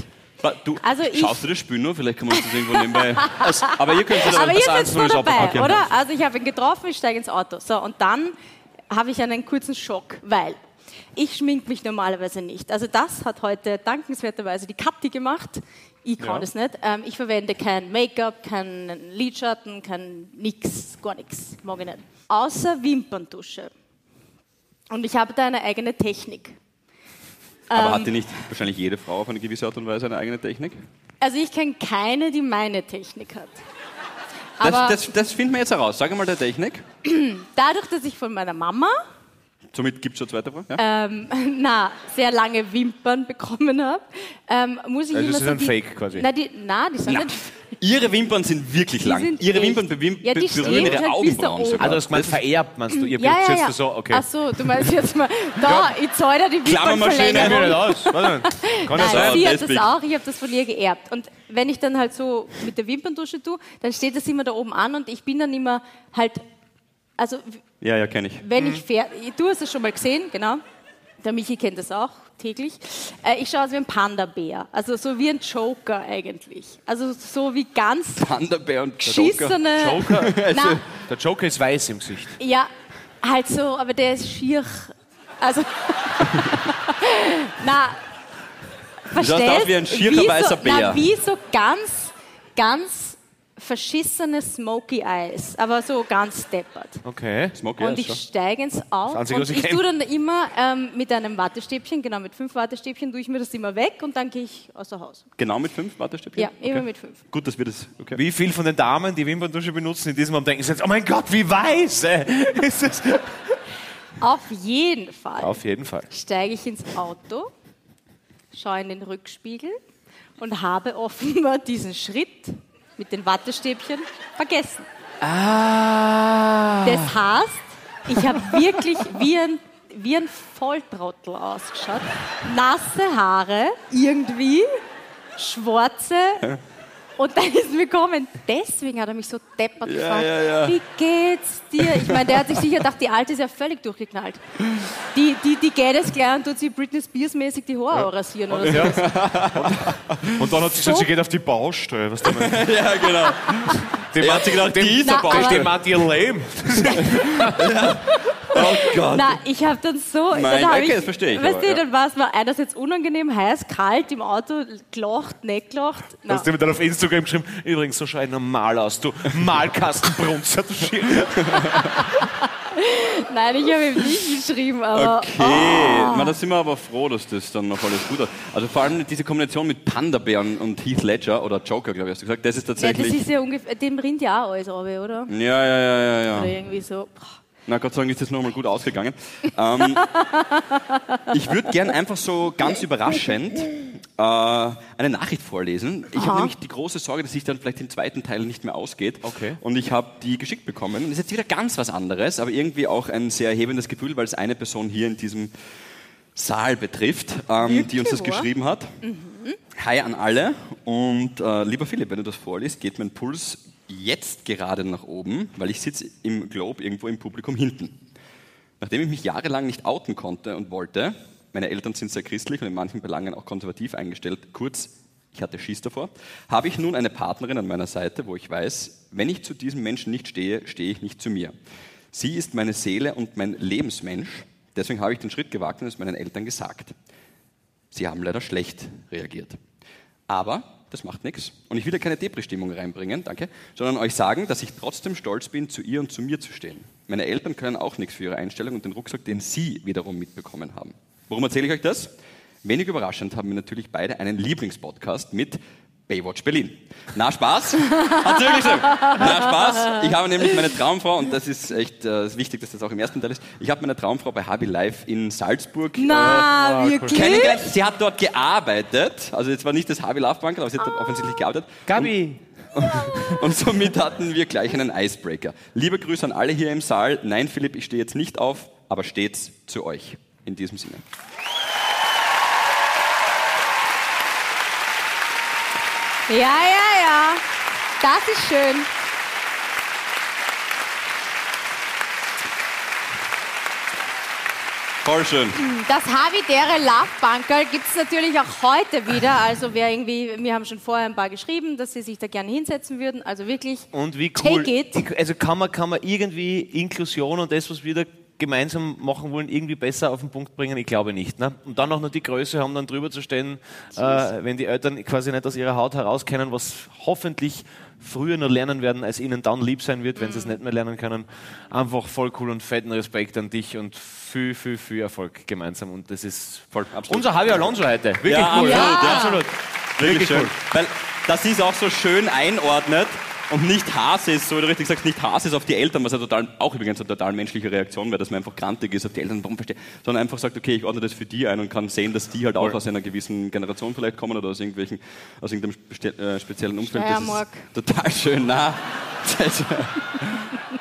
Du, Also ich- schaust du das Spiel nur? Vielleicht kann man uns das irgendwo nebenbei. aber ihr könnt das Aber ihr seid 1-0 nur dabei, okay. oder? Also ich habe ihn getroffen, ich steige ins Auto. So, und dann habe ich einen kurzen Schock, weil ich schmink mich normalerweise nicht. Also das hat heute dankenswerterweise die Kathi gemacht. Ich kann Ja. das nicht. Ähm, ich verwende kein Make-up, keinen Lidschatten, kein nix, gar nichts. Mag ich nicht. Außer Wimperntusche. Und ich habe da eine eigene Technik. Aber Ähm, hatte nicht wahrscheinlich jede Frau auf eine gewisse Art und Weise eine eigene Technik? Also ich kenne keine, die meine Technik hat. Aber Das, das, das finden wir jetzt heraus. Sag mal der Technik. dadurch, dass ich von meiner Mama Somit gibt es schon eine zweite Frage. Ja? ähm, na, sehr lange Wimpern bekommen habe, ähm, muss ich Also das ist so ein die, Fake quasi. Na, die, na, die sind Na, nicht. Ihre Wimpern sind wirklich Die lang. sind Ihre echt- Wimpern Ja, berühren stehen ihre halt Augenbrauen sogar. Du hast gemeint, vererbt, meinst du? Ihr Ja, ja, jetzt ja. so, okay. Ach so, du meinst jetzt mal, da, ich zahle dir die aus. Kann ja Nein, sie das hat das auch, ich habe das von ihr geerbt. Und wenn ich dann halt so mit der Wimperntusche tue, dann steht das immer da oben an und ich bin dann immer halt, also Ja, ja, kenne ich. wenn ich fertig, du hast es schon mal gesehen, genau. Der Michi kennt das auch täglich. Äh, ich schaue aus wie ein Panda-Bär, also so wie ein Joker eigentlich. Also so wie ganz Thunderbär und Joker. geschissene. Joker. Na, Der Joker ist weiß im Gesicht. ja, halt so, aber der ist schier. Also, na, schaust verstehst? aus wie ein schierer so, weißer Bär. Na, wie so ganz, ganz verschissene Smoky Eyes, aber so ganz deppert. Okay. Smokey Und Eyes, ich so. steige ins Auto und ich ich tue dann immer ähm, mit einem Wattestäbchen, genau mit fünf Wattestäbchen, tue ich mir das immer weg und dann gehe ich außer Haus. Genau mit fünf Wattestäbchen? Ja, immer mit fünf. Gut, dass wir das. Okay. Wie viel von den Damen, die Wimperntusche benutzen, in diesem Moment denken sich jetzt, oh mein Gott, wie weiß! Äh, ist das? Auf jeden Fall Auf jeden Fall. steige ich ins Auto, schaue in den Rückspiegel und habe offenbar diesen Schritt mit den Wattestäbchen vergessen. Ah. Das heißt, ich habe wirklich wie ein, wie ein Volltrottel ausgeschaut. Nasse Haare, irgendwie, schwarze. Und dann ist mir gekommen, deswegen hat er mich so deppert gefragt, ja, ja. wie geht's dir? Ich meine, der hat sich sicher gedacht, die Alte ist ja völlig durchgeknallt. Die, die, die geht es gleich und tut sich Britney Spears mäßig die Haare rasieren oder so. Und dann hat sie gesagt, So- sie geht auf die Baustelle. Was du meinst. ja, genau. Die hat sich gedacht, die aber- Baustelle. Die meint ihr Leben. Oh Gott. Na, ich habe dann so. Nein, dann hab okay, ich, das verstehe ich, Weißt aber, du, ja. dann war es mir einerseits unangenehm, heiß, kalt im Auto, gelacht, nicht gelacht. Na, Hast du mir dann auf Instagram geschrieben, übrigens, so schau ich normal aus, du Malkastenbrunzer, du Schier. nein, ich habe ihm nicht geschrieben, aber. Okay, Na, da sind wir aber froh, dass das dann noch alles gut hat. Also vor allem diese Kombination mit Panda-Bären und Heath Ledger oder Joker, glaube ich, hast du gesagt, das ist Ja, das tatsächlich... ist ja ungefähr, dem rinnt ja auch alles runter, oder? ja, ja, ja, ja, ja. Oder irgendwie so. Na Gott sei Dank ist das noch mal gut ausgegangen. Ähm, ich würde gern einfach so ganz überraschend äh, eine Nachricht vorlesen. Ich habe nämlich die große Sorge, dass sich dann vielleicht im zweiten Teil nicht mehr ausgeht. Okay. Und ich habe die geschickt bekommen. Und das ist jetzt wieder ganz was anderes, aber irgendwie auch ein sehr erhebendes Gefühl, weil es eine Person hier in diesem Saal betrifft, ähm, die uns das geschrieben hat. Hi an alle und äh, lieber Philipp, wenn du das vorliest, geht mein Puls jetzt gerade nach oben, weil ich sitze im Globe irgendwo im Publikum hinten. Nachdem ich mich jahrelang nicht outen konnte und wollte, meine Eltern sind sehr christlich und in manchen Belangen auch konservativ eingestellt, kurz, ich hatte Schiss davor, habe ich nun eine Partnerin an meiner Seite, wo ich weiß, wenn ich zu diesem Menschen nicht stehe, stehe ich nicht zu mir. Sie ist meine Seele und mein Lebensmensch, deswegen habe ich den Schritt gewagt und es meinen Eltern gesagt. Sie haben leider schlecht reagiert. Aber das macht nichts. Und ich will ja keine Depri-Stimmung reinbringen, danke, sondern euch sagen, dass ich trotzdem stolz bin, zu ihr und zu mir zu stehen. Meine Eltern können auch nichts für ihre Einstellung und den Rucksack, den sie wiederum mitbekommen haben. Warum erzähle ich euch das? Wenig überraschend haben wir natürlich beide einen Lieblingspodcast mit Baywatch Berlin. Na Spaß? Hat's wirklich so? Na Spaß? Ich habe nämlich meine Traumfrau, und das ist echt äh, wichtig, dass das auch im ersten Teil ist, ich habe meine Traumfrau bei Habi Live in Salzburg äh, Na, wirklich? kennengelernt. Sie hat dort gearbeitet, also jetzt war nicht das Habi Love Bank, aber sie hat dort offensichtlich gearbeitet. Gabi, Und somit hatten wir gleich einen Icebreaker. Liebe Grüße an alle hier im Saal. Nein, Philipp, ich stehe jetzt nicht auf, aber stets zu euch. In diesem Sinne. Ja, ja, ja. Das ist schön. Voll schön. Das Havidere Love Bunker gibt es natürlich auch heute wieder. Also wer irgendwie, wir haben schon vorher ein paar geschrieben, dass sie sich da gerne hinsetzen würden. Also wirklich. und wie cool. Take it. Also kann man, kann man irgendwie Inklusion und das, was wir da gemeinsam machen wollen, irgendwie besser auf den Punkt bringen? Ich glaube nicht. Ne? Und dann auch noch die Größe haben, dann drüber zu stehen, äh, wenn die Eltern quasi nicht aus ihrer Haut heraus kennen, was hoffentlich früher nur lernen werden, als ihnen dann lieb sein wird, wenn sie es Mhm. nicht mehr lernen können. Einfach voll cool und fetten Respekt an dich und viel, viel, viel Erfolg gemeinsam. Und das ist Voll, absolut. unser Javi Alonso heute. Wirklich Ja, cool. absolut, ja. absolut. Wirklich Wirklich schön. cool. Weil das ist auch so schön einordnet und nicht Hass ist, so wie du richtig sagst, nicht Hass ist auf die Eltern, was ja total, auch übrigens eine total menschliche Reaktion wäre, dass man einfach grantig ist auf die Eltern, warum verstehe, sondern einfach sagt, okay, ich ordne das für die ein und kann sehen, dass die halt auch aus einer gewissen Generation vielleicht kommen oder aus irgendwelchen, aus irgendeinem spe äh, speziellen Umfeld. Das ist total schön, na.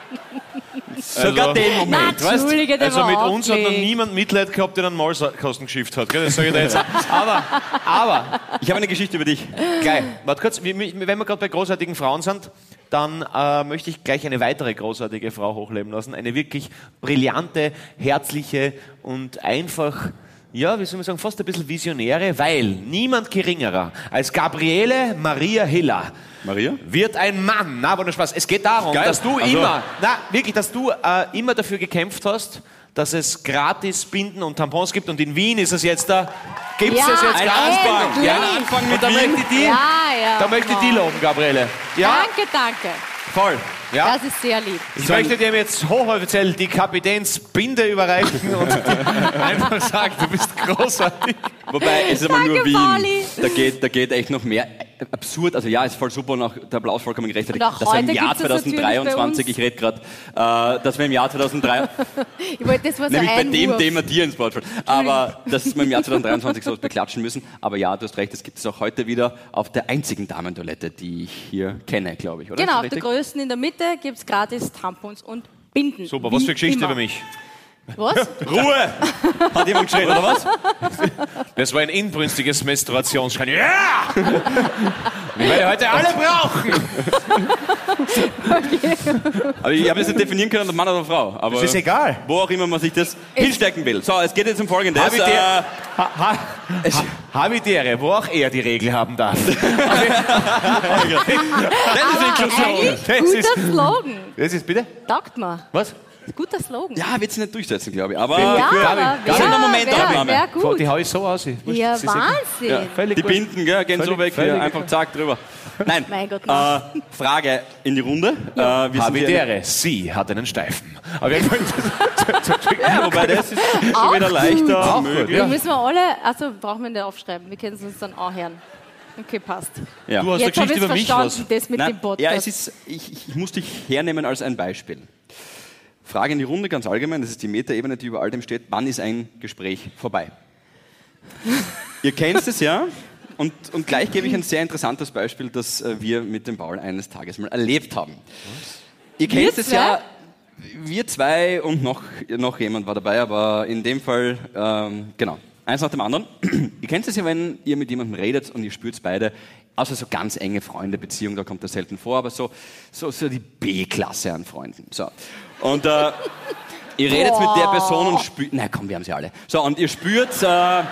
Sogar den Na, Moment, weißt du? Entschuldige, der Also mit uns hat noch niemand Mitleid gehabt, der einen Maulkasten geschifft hat. Gell? Das sage ich dir jetzt. Aber, aber, Ich habe eine Geschichte über dich. gleich, warte kurz, wenn wir gerade bei großartigen Frauen sind, dann äh, möchte ich gleich eine weitere großartige Frau hochleben lassen. Eine wirklich brillante, herzliche und einfach, ja, wie soll man sagen, fast ein bisschen visionäre, weil niemand geringerer als Gabriele Maria Hiller Maria? wird ein Mann. Na, aber nur Spaß. Es geht darum, Geil. dass du Also- immer, na, wirklich, dass du äh, immer dafür gekämpft hast, dass es gratis Binden und Tampons gibt. Und in Wien ist es jetzt da, gibt es Ja, es jetzt Ein gratis. Anfang, ja, ein Anfang mit Und da Wien. möchte ich die, Ja, ja. da möchte ich die wow. loben, Gabriele. Ja, Danke, danke. voll. Ja. Das ist sehr lieb. Ich möchte dir jetzt hochoffiziell die Kapitänsbinde überreichen und einfach sagen, du bist großartig. Wobei, es ist aber Danke, nur Wien. Pauli. Da geht, da geht echt noch mehr. Absurd, also ja, ist voll super und auch der Applaus vollkommen gerechtfertigt. Und auch dass wir im heute Jahr gibt's das natürlich 2023, bei ich rede gerade, äh, dass wir im Jahr 2003, Ich wollte, das war so nämlich bei ein dem Wurf. Thema dir ins Wort fallen, aber dass wir im Jahr 2023 sowas beklatschen müssen. Aber ja, du hast recht, es gibt es auch heute wieder auf der einzigen Damentoilette, die ich hier kenne, glaube ich, oder? Genau, auf das der richtig? größten in der Mitte gibt es gratis Tampons und Binden. Super, was für Geschichte immer. über mich. Was? Ruhe! Hat jemand geschrien, oder was? Das war ein inbrünstiges Menstruationsschreien. Ja! Ich werde heute alle brauchen. Aber ich habe das nicht definieren können, ob Mann oder Frau. Aber Das ist egal. Wo auch immer man sich das hinstecken will. So, es geht jetzt um Folgendes. Habe ich Äh, Ha, ha, es, Habitäre, wo auch er die Regel haben darf. Das ist Inklusion. Eigentlich Das guter ist- Slogan. Das ist bitte? Taugt mir. Was? Guter Slogan. Ja, wird sie nicht durchsetzen, glaube ich. Aber Ja, Gabi, aber Gabi. wär, Schöner Momentaufnahme. wär, wär gut. Die hau ich so aus. Ich- Ja, sie sind- Wahnsinn. Ja, völlig die wurscht. Binden, gell, gehen so Völlig- weg, hier, einfach zack drüber. Nein, Mein Gott, äh, nein. Frage in die Runde. Äh, wir sind hier- Habitäre, sie hat einen Steifen. Auf jeden Fall. Ja, wobei das ist schon Auch wieder gut. leichter Auch gut, möglich. Die müssen wir alle, also brauchen wir nicht aufschreiben, wir können es uns dann auch hören. Okay, passt. Ja. Du hast Jetzt eine Geschichte ich über mich was. das mit Nein, dem Podcast. ja, es ist, ich, ich, ich muss dich hernehmen als ein Beispiel. Frage in die Runde ganz allgemein, das ist die Metaebene, die über all dem steht. Wann ist ein Gespräch vorbei? Ihr kennt es ja. Und, und gleich gebe ich ein sehr interessantes Beispiel, das äh, wir mit dem Paul eines Tages mal erlebt haben. Ihr kennt es ja, wir zwei und noch, noch jemand war dabei, aber in dem Fall, ähm, genau, eins nach dem anderen. ihr kennt es ja, wenn ihr mit jemandem redet und ihr spürt es beide, außer so ganz enge Freunde, Beziehungen, da kommt das selten vor, aber so, so, so die B-Klasse an Freunden. So. Und äh, ihr redet mit der Person und spürt, na komm, wir haben sie alle. So, und ihr spürt, äh,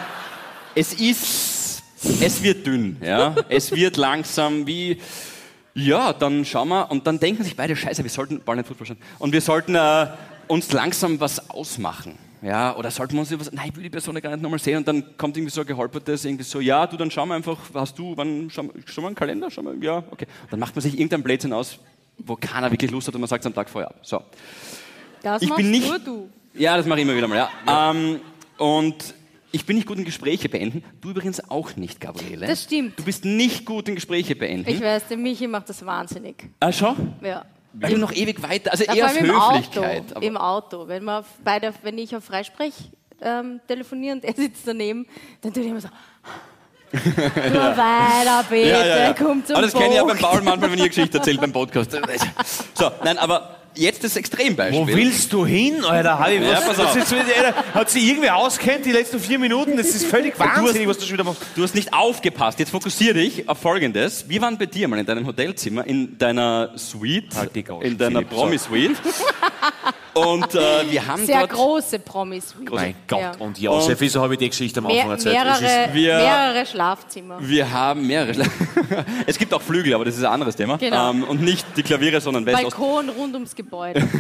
es ist, es wird dünn, ja, es wird langsam wie, ja, dann schauen wir und dann denken sich beide, scheiße, wir sollten, Ball nicht Fußball schauen, und wir sollten äh, uns langsam was ausmachen. Ja, oder sollten wir uns was, nein, ich will die Person gar nicht nochmal sehen und dann kommt irgendwie so ein geholpertes, irgendwie so, ja, du, dann schauen wir einfach, hast du, wann, schau, schau mal einen Kalender, schau mal, ja, okay. dann macht man sich irgendein Blödsinn aus, wo keiner wirklich Lust hat und man sagt es am Tag vorher ab. So. das ich machst bin nicht- nur du. Ja, das mache ich immer wieder mal, ja. Ähm, und ich bin nicht gut in Gespräche beenden. Du übrigens auch nicht, Gabriele. Das stimmt. Du bist nicht gut in Gespräche beenden. Ich weiß, der Michi macht das wahnsinnig. ah, schon? Ja. Weil du noch ewig weiter, also Ja, eher aus im Höflichkeit. Auto. Im Auto. Wenn, auf beide, wenn ich auf Freisprech ähm, telefoniere und er sitzt daneben, dann tue ich immer so. Nur weiter, bitte, ja, ja, ja. komm zum Aber das kenne ich ja beim. Paul manchmal, wenn ihr Geschichte erzählt beim Podcast. So, nein, aber jetzt das Extrembeispiel. Wo willst du hin, Alter? Harry, Ja, was, pass was auf. ist, hat sie irgendwie auskennt die letzten vier Minuten? Das ist völlig wahnsinnig, was du schon wieder machst. Du hast nicht aufgepasst. Jetzt fokussier dich auf Folgendes. Wir waren bei dir mal in deinem Hotelzimmer, in deiner Suite, Halt in deiner. Promi-Suite. Und äh, wir haben Sehr dort... große Promis. Mein Gott, Ja. und Josef, wieso habe ich die Geschichte am Anfang Mehr, erzählt? Mehrere, wir- mehrere Schlafzimmer. Wir haben mehrere. Schla- es gibt auch Flügel, aber das ist ein anderes Thema. Genau. Ähm, und nicht die Klaviere, sondern West. Balkon rund ums Gebäude.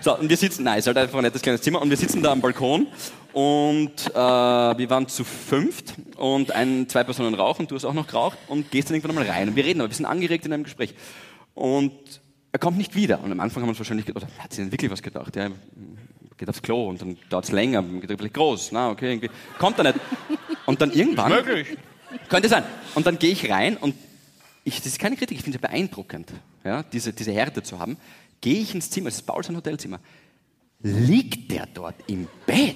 So, und wir sitzen, nein, es ist halt einfach ein nettes kleines Zimmer und wir sitzen da am Balkon und äh, wir waren zu fünft und ein, zwei Personen rauchen, du hast auch noch geraucht und gehst dann irgendwann mal rein und wir reden aber ein bisschen angeregt in einem Gespräch und er kommt nicht wieder. Und am Anfang haben wir uns wahrscheinlich gedacht, oder hat sich denn wirklich was gedacht, ja, geht aufs Klo und dann dauert es länger, geht vielleicht groß, na okay, irgendwie, kommt er nicht. Und dann irgendwann, Möglich. könnte sein, und dann gehe ich rein und ich, das ist keine Kritik, ich finde es beeindruckend, ja, diese, diese Härte zu haben. Gehe ich ins Zimmer, es ist Paul sein Hotelzimmer, liegt der dort im Bett,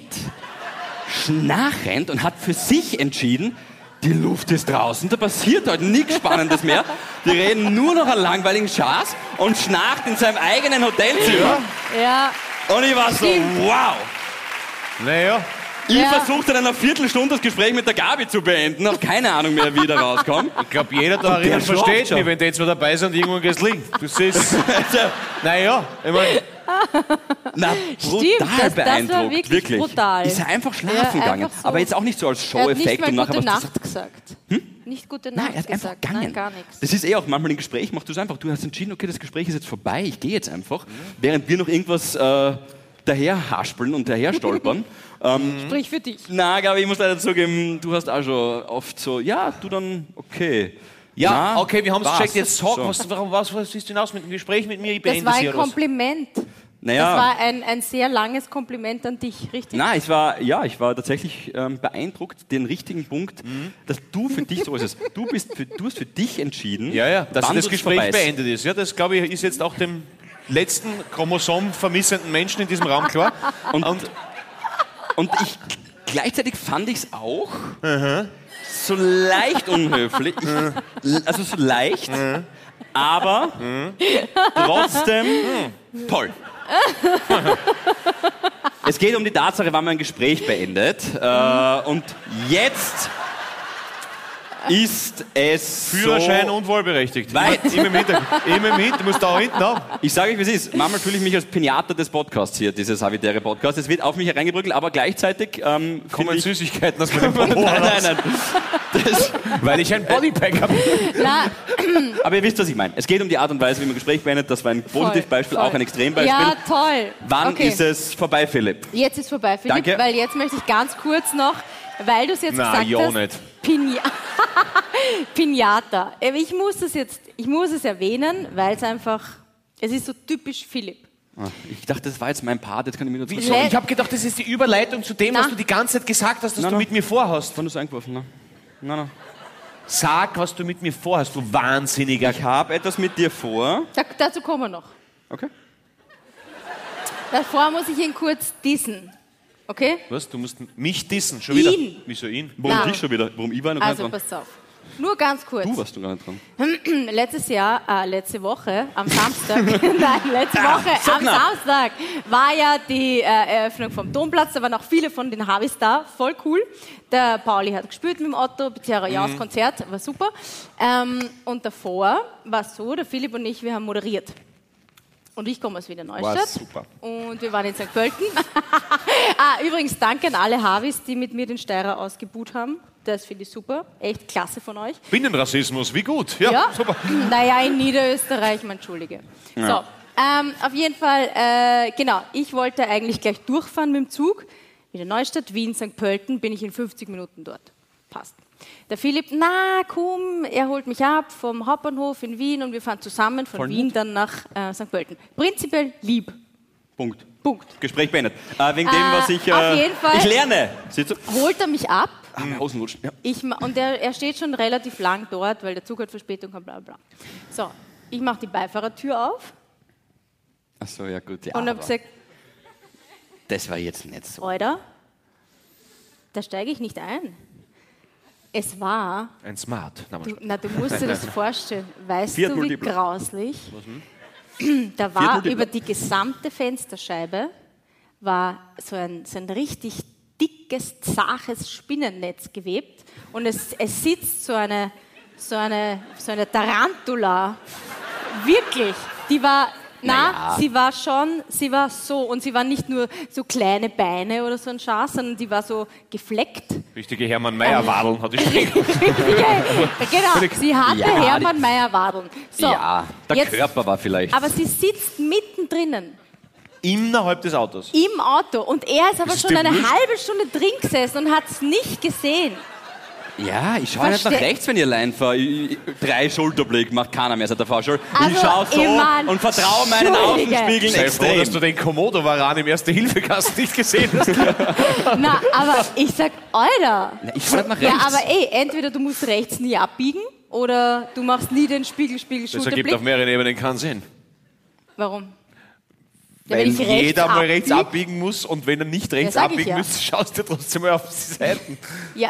schnarchend und hat für sich entschieden, die Luft ist draußen, da passiert heute nichts Spannendes mehr. Die reden nur noch einen langweiligen Schaß und schnarcht in seinem eigenen Hotelzimmer. ja, Und ich war so, wow. Naja, Ich Ja. versuchte in einer Viertelstunde das Gespräch mit der Gabi zu beenden, habe keine Ahnung mehr, wie da rauskomme. ich glaube, jeder da versteht schon. mich, wenn die zwei dabei sind und irgendwo geht's liegen. Das ist, naja, ich meine, Na, Stimmt, brutal das- das war beeindruckt, wirklich brutal. Ist einfach schlafen Ja, gegangen. einfach so. Aber jetzt auch nicht so als er hat Show-Effekt und nachher gute was Nacht gesagt. Nicht gute Nacht Nein, er einfach gesagt. gegangen. Nein, gar nichts. Das ist eh auch manchmal im Gespräch, machst du es einfach. Du hast entschieden, okay, das Gespräch ist jetzt vorbei, ich gehe jetzt einfach. Während wir noch irgendwas äh, daher haspeln und daher stolpern. ähm, Sprich für dich. na, Gabi, ich muss leider zugeben, du hast auch schon oft so, ja, du dann, okay. Ja, Na, okay, wir haben es was? gecheckt. Jetzt sag, So. was, warum, was, was ist denn aus mit dem Gespräch mit mir? Ich Das beende war sie ein? Kompliment. Naja. Das war ein, ein sehr langes Kompliment an dich, richtig? Nein, ich war, ja, ich war tatsächlich ähm, beeindruckt, den richtigen Punkt, dass du für dich, so ist es, du, bist für, du hast für dich entschieden, Ja, ja, dass wann das das Gespräch vorbei ist. beendet ist. Ja, das glaube ich ist jetzt auch dem letzten Chromosom vermissenden Menschen in diesem Raum klar. Und, Und und ich, gleichzeitig fand ich es auch so leicht unhöflich, ich, also so leicht, aber trotzdem toll. Es geht um die Tatsache, wann man ein Gespräch beendet. Äh, und jetzt ist es Führerschein so... und wahlberechtigt. Weit. Immer im Hintergrund. Immer im Hintergrund. Du musst da hinten haben. Ich sage euch, wie es ist. Manchmal fühle ich mich als Pinata des Podcasts hier, dieses habitäre Podcast. Es wird auf mich hereingebrückelt, aber gleichzeitig ähm, Kommen ich... Süßigkeiten aus meinem Nein, Popo nein, nein. Das, Weil ich ein Bodypack habe. Aber ihr wisst, was ich meine. Es geht um die Art und Weise, wie man Gespräch beendet. Das war ein Positivbeispiel, voll. auch ein Extrembeispiel. Ja, toll. Wann okay. ist es vorbei, Philipp? Jetzt ist vorbei, Philipp, Danke. weil jetzt möchte ich ganz kurz noch, weil du es jetzt Na, gesagt ja hast. nicht. Pina Pinata. Äh, Ich muss es jetzt, ich muss es erwähnen, weil es einfach, es ist so typisch Philipp. Ah, Ich dachte, das war jetzt mein Part, jetzt kann ich mir Wieso? Le- Ich habe gedacht, das ist die Überleitung zu dem, Na. was du die ganze Zeit gesagt hast, dass Na, du na. mit mir vorhast. Wann du es eingeworfen, ne? Nein, nein. Sag, was du mit mir vorhast, du Wahnsinniger. Ich habe etwas mit dir vor. Da, dazu kommen wir noch. Okay. Davor muss ich ihn kurz dissen. Okay? Was? Du musst mich dissen, schon wieder. Ihn. Wieso ihn? Warum Na. ich schon wieder? Warum ich war noch gar Also nicht dran? pass auf. Nur ganz kurz. Du warst noch gar nicht dran. Letztes Jahr, äh, letzte Woche, am Samstag, nein, letzte Woche, so am knapp. Samstag war ja die äh, Eröffnung vom Domplatz. Da waren auch viele von den Harvis da, voll cool. Der Pauli hat gespielt mit dem Otto, Pizzeria. Jaus Konzert, war super. Ähm, und davor war es so, der Philipp und ich, wir haben moderiert. Und ich komme aus Wiener Neustadt. War super. Und wir waren in St. Pölten. ah, übrigens, danke an alle Harvis, die mit mir den Steirer ausgebuht haben. Das finde ich super. Echt klasse von euch. Binnenrassismus, wie gut. Ja, Ja, super. naja, in Niederösterreich, man entschuldige. So, ähm, auf jeden Fall, äh, genau, ich wollte eigentlich gleich durchfahren mit dem Zug. Wieder Neustadt, Wien, St. Pölten, bin ich in 50 Minuten dort. Passt. Der Philipp, na komm, er holt mich ab vom Hauptbahnhof in Wien und wir fahren zusammen von Voll Wien dann nach äh, St. Pölten. Prinzipiell lieb. Punkt. Punkt. Gespräch beendet. Äh, wegen dem, Äh, was ich... auf jeden Fall. Ich lerne. Siehst du? Holt er mich ab Ah, mein. Ja. Ich, ma- und er, er steht schon relativ lang dort, weil der Zug hat Verspätung und bla bla. bla. So, ich mache die Beifahrertür auf Ach so, ja gut. Ja, und habe aber gesagt, das war jetzt nicht so. Alter, da steige ich nicht ein. Es war, Ein Smart. Na, du, na, du musst dir das vorstellen, weißt Fiat du, wie Multipla. grauslich? Da Fiat war Multipla. über die gesamte Fensterscheibe war so ein, so ein richtig dickes, zaches Spinnennetz gewebt und es, es sitzt so eine, so, eine, so eine Tarantula. Wirklich. Die war, na, Naja. sie war schon, sie war so und sie war nicht nur so kleine Beine oder so ein Schaß, sondern die war so gefleckt. Richtige Hermann Meyer-Wadeln hat die Spreng. genau, sie hatte Ja, Hermann Meyer Wadeln. So, ja, der jetzt, Körper war vielleicht... aber sie sitzt mittendrin Innerhalb des Autos. im Auto und er ist aber Ist schon eine halbe Stunde drin gesessen und hat es nicht gesehen. Ja, ich schaue nicht nach rechts, wenn ihr allein fahrt. Ich- ich- Drei Schulterblick macht keiner mehr seit der Fahrschule. ich Also, schaue so ich und vertraue meinen. Außenspiegeln Sei froh, dass extrem. du den Komodo-Varan im Erste-Hilfe-Kasten nicht gesehen hast. Na, aber ich sag, Alter. Ich schaue nicht nach Ja, rechts. aber ey, entweder du musst rechts nie abbiegen oder du machst nie den Spiegel, Spiegel, Das ergibt Schulterblick. auf mehreren Ebenen keinen Sinn. Warum? Ja, Weil wenn ich rechts jeder mal rechts abbieg- abbiegen muss und wenn er nicht rechts ich abbiegen ja. muss, schaust du trotzdem mal auf die Seiten. Ja,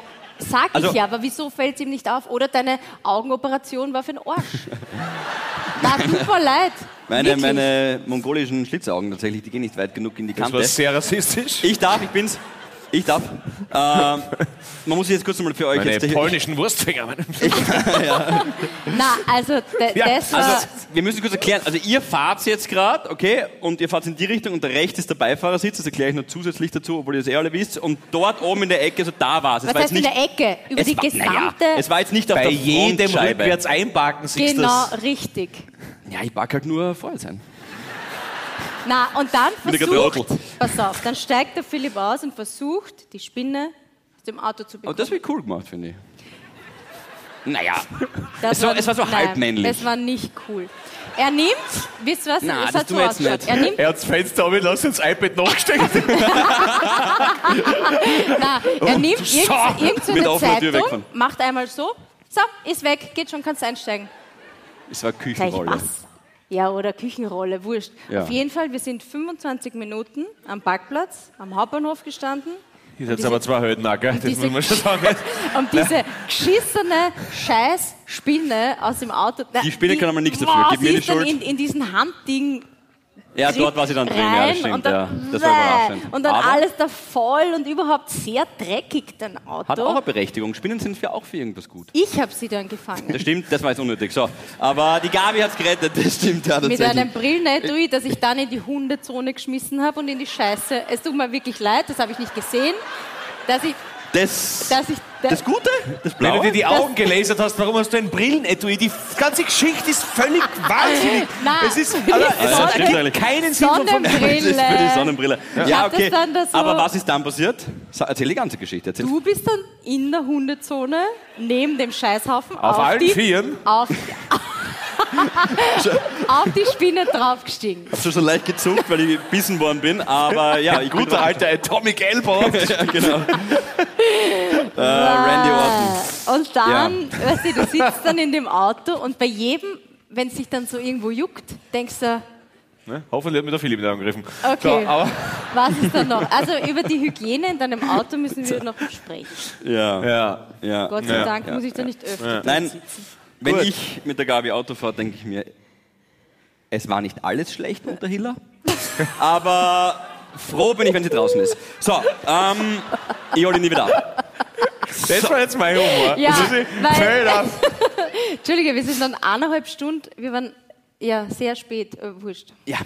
sag Also- ich ja, aber wieso fällt es ihm nicht auf? Oder deine Augenoperation war für den Arsch. Na, tut mir leid. meine, Wirklich. meine mongolischen Schlitzaugen tatsächlich, die gehen nicht weit genug in die Das Kante. war sehr rassistisch. Ich darf, ich bin's. Ich darf. Ähm, man muss sich jetzt kurz mal für euch Meine jetzt... polnischen Wurstfinger. meine- Na, also, Ja, das war. Also, wir müssen kurz erklären. Also, ihr fahrt jetzt gerade, okay, und ihr fahrt in die Richtung und da rechts ist der Beifahrersitz, das erkläre ich noch zusätzlich dazu, obwohl ihr das eh alle wisst. Und dort oben in der Ecke, also da war es. Es was war heißt jetzt in nicht, der Ecke? Über die war, gesamte. Naja, es war jetzt nicht auf Bei der jedem Frontscheibe. rückwärts einparken siehst genau, das. richtig. Ja, ich mag halt nur vorher sein. Na, und dann versucht. Pass auf, dann steigt der Philipp aus und versucht, die Spinne aus dem Auto zu Aber bekommen. das wird cool gemacht, finde ich. Naja, Das es war- es war so nein, halbmännlich. Das war nicht cool. Er nimmt, wisst ihr was, Na, es das hat so ausgeschaut. nicht. Er nimmt, Er hat das Fenster oben lassen und das iPad nachgesteckt. na, er nimmt du irgend, so Mit eine Zeitung, macht einmal so, so, ist weg, geht schon, kannst einsteigen. es war Küchenrolle. was? Ja, oder Küchenrolle, wurscht. Ja. Auf jeden Fall, wir sind 25 Minuten am Parkplatz, am Hauptbahnhof gestanden. Hier sind aber zwei auch, gell? das muss man schon sagen. Und diese geschissene Scheißspinne aus dem Auto. Die Spinne kann aber nichts dafür, gib mir die ist Schuld. In, in diesen Handding Ja, dort war sie dann drin, ja, das rein stimmt. und dann, ja. Das war überraschend. Und dann Aber alles da voll und überhaupt sehr dreckig, dein Auto. hat auch eine Berechtigung. Spinnen sind für auch für irgendwas gut. ich habe sie dann gefangen. Das stimmt, das war jetzt unnötig. So. Aber die Gabi hat's gerettet, das stimmt ja Mit einem Brillenetui, das ich dann in die Hundezone geschmissen habe und in die Scheiße. Es tut mir wirklich leid, das habe ich nicht gesehen. Dass ich, Das, dass ich, das Gute, das Wenn du Blaue. dir die Augen gelasert hast, warum hast du ein Brillenetui? Die ganze Geschichte ist völlig wahnsinnig. Nein, es ist, aber es Sonne- ergibt eigentlich. keinen Sinn von Das ist für die Sonnenbrille. Ja, das okay. dann da so- Aber was ist dann passiert? Erzähl die ganze Geschichte. Erzähl. Du bist dann in der Hundezone neben dem Scheißhaufen Auf allen die, Vieren? Auf, auf die Spinne draufgestiegen. Ich habe schon leicht gezuckt, weil ich gebissen worden bin, aber ja, ich Guter alter Atomic Elbow. ja, genau. äh, Randy Orton. Und dann, weißt du, du sitzt dann in dem Auto und bei jedem, wenn es sich dann so irgendwo juckt, denkst du, Ne? Hoffentlich hat mir der Philipp nicht angegriffen. Okay. So, aber was ist dann noch? Also über die Hygiene in deinem Auto müssen wir noch sprechen. Ja, ja. ja. Gott sei Ja, Dank ja, muss ich da nicht öfter drin Nein, sitzen. Wenn Gut. ich mit der Gabi Auto fahre, denke ich mir, es war nicht alles schlecht unter Hiller, aber froh bin ich, wenn sie draußen ist. So, ähm, ich hole ihn nie wieder ab. das war jetzt mein Humor. Ja, das ist weil-. Entschuldige, wir sind dann eineinhalb Stunden, wir waren ja sehr spät, äh, wurscht. Ja,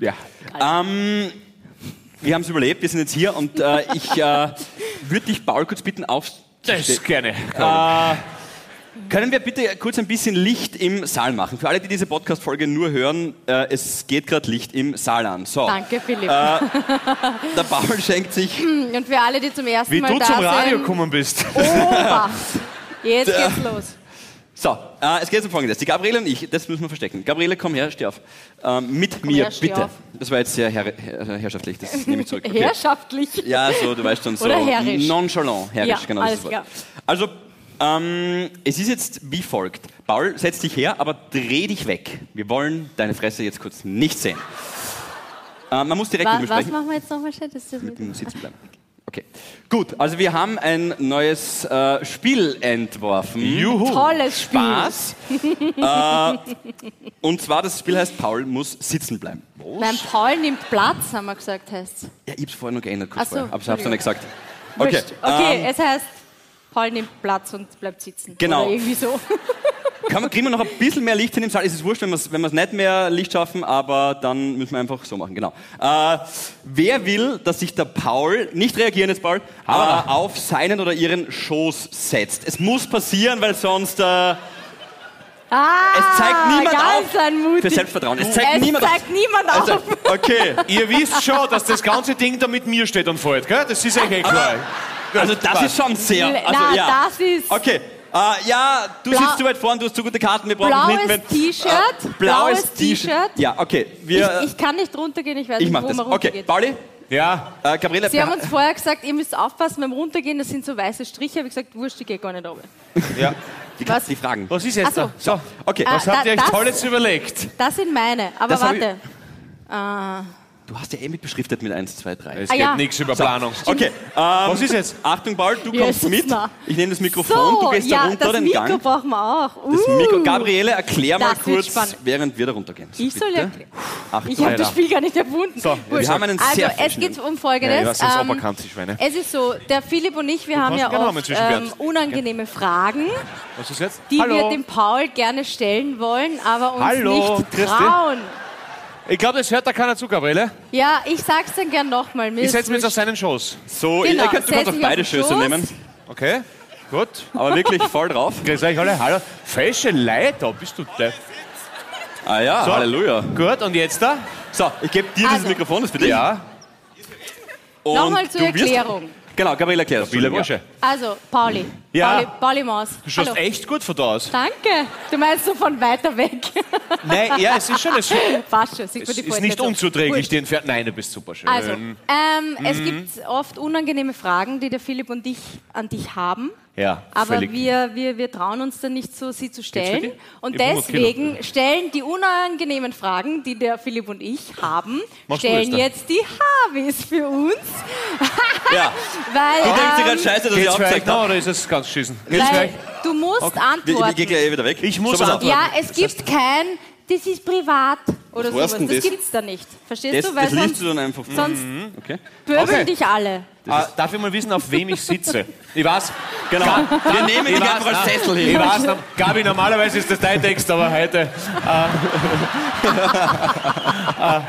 Ja. ähm, wir haben es überlebt, wir sind jetzt hier und äh, ich äh, würde dich, Paul, kurz bitten, aufzustehen. Das gerne. Äh, können wir bitte kurz ein bisschen Licht im Saal machen? Für alle, die diese Podcast-Folge nur hören, äh, es geht gerade Licht im Saal an. So, Danke, Philipp. der Paul schenkt sich Und für alle, die zum ersten Wie Mal du da zum Radio gekommen bist. Obacht. Jetzt Der- geht's los. So, äh, es geht jetzt um Folgendes. Die Gabriele und ich, das müssen wir verstecken. Gabriele, komm her, steh auf. Ähm, mit mir, her, bitte. auf. Das war jetzt sehr herr, herr, herrschaftlich, das nehme ich zurück. Okay. Herrschaftlich. Ja, so, du weißt schon, so Oder herrisch. nonchalant, herrisch, Ja, genau das alles ist das klar. Wort. Also, ähm, es ist jetzt wie folgt. Paul, setz dich her, aber dreh dich weg. Wir wollen deine Fresse jetzt kurz nicht sehen. Äh, man muss direkt Wa mit ihm was sprechen. machen wir jetzt nochmal schnell? Das ist Mit dem Sitzen bleiben. Okay. Gut, also wir haben ein neues äh, Spiel entworfen. Juhu. Tolles Spiel. Spaß. äh, und zwar, das Spiel heißt, Paul muss sitzen bleiben. Nein, Paul nimmt Platz, haben wir gesagt, heißt Ja, ich hab's vorher noch geändert, kurz Ach so, vorher, aber ich hab's noch nicht gesagt. Okay, Okay, okay ähm, es heißt, Paul nimmt Platz und bleibt sitzen. Genau. Oder irgendwie so. Kann man, kriegen wir noch ein bisschen mehr Licht in dem Saal? Es ist wurscht, wenn wir es wenn wir's nicht mehr Licht schaffen, aber dann müssen wir einfach so machen, genau. Äh, wer will, dass sich der Paul, nicht reagieren jetzt Paul, aber auf seinen oder ihren Schoß setzt? Es muss passieren, weil sonst... Äh, Ah, Es zeigt niemand ganz auf für Selbstvertrauen. Es zeigt es niemand zeigt niemand auf. Also, okay, Ihr wisst schon, dass das ganze Ding da mit mir steht und fällt, gell? Das ist euch eh klar. Also das ist schon sehr... Also, Na, ja. das ist- Okay, äh, ja, du Blau- sitzt zu weit vorne, du hast zu gute Karten, wir brauchen Blaues hinten... wenn- T-Shirt, Äh, blaues blaues T-Shirt. Ja, okay, wir... ich, ich kann nicht runtergehen, ich weiß Ich nicht, mach wo das. man Okay, runtergeht. Pauli, Ja, äh, Gabriele... Sie haben uns vorher gesagt, ihr müsst aufpassen beim Runtergehen, das sind so weiße Striche. Habe ich gesagt, wurscht, ich gehe gar nicht runter. ja. die, was? die Fragen. Was ist jetzt so. da? So, Okay, Ah, was habt da- ihr euch das- Tolles überlegt? Das sind meine, aber warte. Du hast ja eh mit beschriftet mit 1, 2, 3. Es Ah, geht ja. nichts über Planung. Okay, ähm, Was ist jetzt? Achtung, Paul, du Jesus, kommst mit. na. Ich nehme das Mikrofon, so, du gehst ja, da runter das den Mikro Gang. brauchen wir auch. Das Uh, Mikro, Gabriele, erklär mal Das kurz, spannend. während wir da runtergehen. So, Ich soll erklären. Achtung, Ich habe das. Spiel gar nicht erfunden. So, wir Wurscht. haben einen also, sehr es geht um Ja, Folgendes. das ähm, Schweine. es ist so, der Philipp und ich, wir haben kannst ja oft zwischenwerfen. ähm, unangenehme Fragen, Was ist jetzt? die Hallo. wir dem Paul gerne stellen wollen, aber uns Hallo, nicht grüß dich. Ich glaube, das hört da keiner zu, Gabriele. Ja, ich sag's dann gern nochmal. Ich setze mich jetzt auf seinen Schoß. So, Genau, ihr könnt, du setz kannst auf dich beide den Schöße Schoß. nehmen, Okay, gut. aber wirklich voll drauf. Grüß euch alle. Hallo. Fesche Leute, da bist du da. Ah ja, So. Halleluja. Gut, und jetzt da? So, ich gebe dir dieses Also. Mikrofon, das ist für dich. Ja, Und Nochmal zur du wirst- Erklärung. Genau, Gabriele, erklär das. viele Entschuldigung, Bursche. Also, Pauli. Ja. Pauli, Pauli Maus. Du schaust Hallo. echt gut von da aus. Danke. Du meinst so von weiter weg. Nein, ja, es ist schon, es Passt schon. Sieht es ist nicht so. unzuträglich, die Entfernung. Nein, du bist super schön. Also, ähm, es gibt oft unangenehme Fragen, die der Philipp und ich an dich haben. Ja, Aber wir, wir, wir trauen uns dann nicht so, sie zu stellen. Und Ich hab 100 Kilo. deswegen stellen die unangenehmen Fragen, die der Philipp und ich haben, Machst stellen jetzt die Harvis für uns. Ja. Weil, Du denkst dir ähm, gerade scheiße, dass ich aufgezeigt noch habe. oder ist es ganz schießen? Weil du musst wir antworten. gehen gleich eh wieder weg. Ich muss antworten. Ja, es gibt kein, das ist privat. oder Was sowas. Das das? gibt's da nicht. Verstehst Das, du? Weil das liest sonst, du dann einfach. sonst Okay. pöbeln Okay. dich alle. Ah, darf ich mal wissen, auf wem ich sitze? Ich weiß. Genau. Wir nehmen dich Ich einfach weiß, als. Sessel Ich hin. weiß, noch- Gabi, normalerweise ist das dein Text, aber heute. Äh, äh,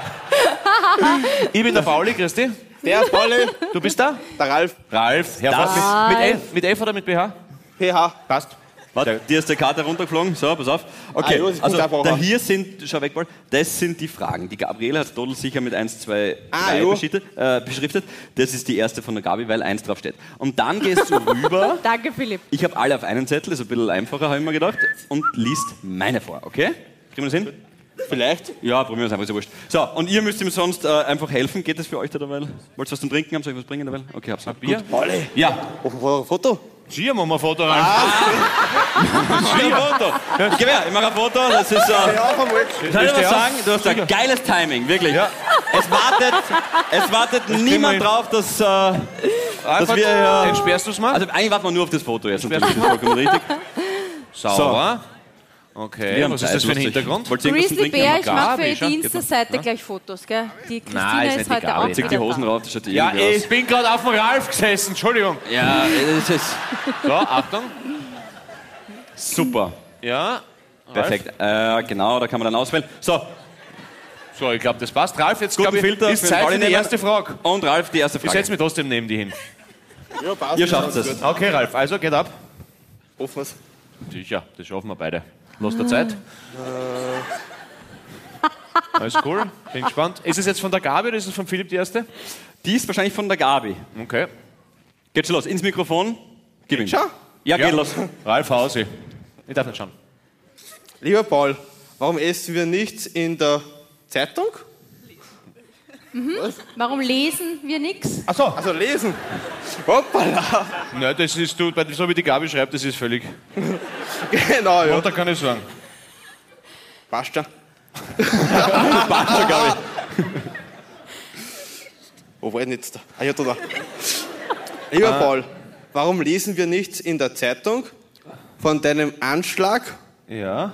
ich bin der Pauli, Christi. Der ist Pauli, Du bist da? der Ralf. Ralf. Hervorragend. Mit, mit, F, mit F oder mit BH? PH. Passt. Warte, dir ist der Karte runtergeflogen. So, pass auf. Okay, Ah, also da hier sind, schau weg, Paul, das sind die Fragen. Die Gabriele hat Dodel sicher mit 1, 2, Ah, 3 jo. beschriftet, äh, beschriftet. Das ist die erste von der Gabi, weil 1 drauf steht. Und dann gehst du rüber. Danke, Philipp. Ich habe alle auf einen Zettel, ist ein bisschen einfacher, habe ich mir gedacht. Und liest meine vor, okay? Kriegen wir das hin? Vielleicht. Ja, probieren wir es einfach, ist ja wurscht. So, und ihr müsst ihm sonst äh, einfach helfen. Geht das für euch da derweil? Wollt ihr was zum Trinken haben? Soll ich was bringen derweil? Okay, hab's. Bier? Gut. Ja. Auf ein Foto. Schier, machen wir ein Foto rein. Schier Foto. Ich gebe her, ich mache ein Foto. Das ist. Äh, ich Steh was auf. sagen? Du hast ein geiles Timing, wirklich. Ja. Es wartet, es wartet niemand drauf, dass, äh, Einfach, wir ja- Entsperrst du es mal? also eigentlich warten wir nur auf das Foto jetzt. Das ist vollkommen richtig. Sauber. Okay, haben was ist das für ein. Hintergrund? Grizzly Bear, ich mache für die Insta-Seite gleich Fotos, gell? Die Christina Nein, ist ist heute Gabi. auch Zieh die Hosen da. rauf, das schaut Ja, aus. ich bin gerade auf dem Ralf gesessen, Entschuldigung. Ja, es ist So, Achtung. super. Ja. Perfekt. Äh, genau, da kann man dann auswählen. So, So, ich glaube, das passt. Ralf, jetzt guten ich, Filter ist Zeit für die erste Frage. Und Ralf, die erste Ich Frage. setze mich trotzdem neben die hin. Ja, passt. Ihr schafft es. Okay, Ralf, also geht ab. Hoffen wir's. Sicher, das schaffen wir beide. Los der Zeit. Alles cool, bin gespannt. Ist es jetzt von der Gabi oder ist es von Philipp die erste? Die ist wahrscheinlich von der Gabi. Okay. Geht schon los, ins Mikrofon. Gib ihm. Schau. Ja, geht los. Ralf Hausi. Ich darf nicht schauen. Lieber Paul, warum essen wir nichts in der Zeitung? Warum lesen wir nichts? Achso. Also lesen. Hoppala. Nein, das ist du, so wie die Gabi schreibt, das ist völlig. Genau, ja. Und da kann ich sagen. Passt schon. Passt schon, Gabi. Wo war ich denn jetzt da? Ah, ja, da. da. Lieber Paul, warum lesen wir nichts in der Zeitung von deinem Anschlag Ja.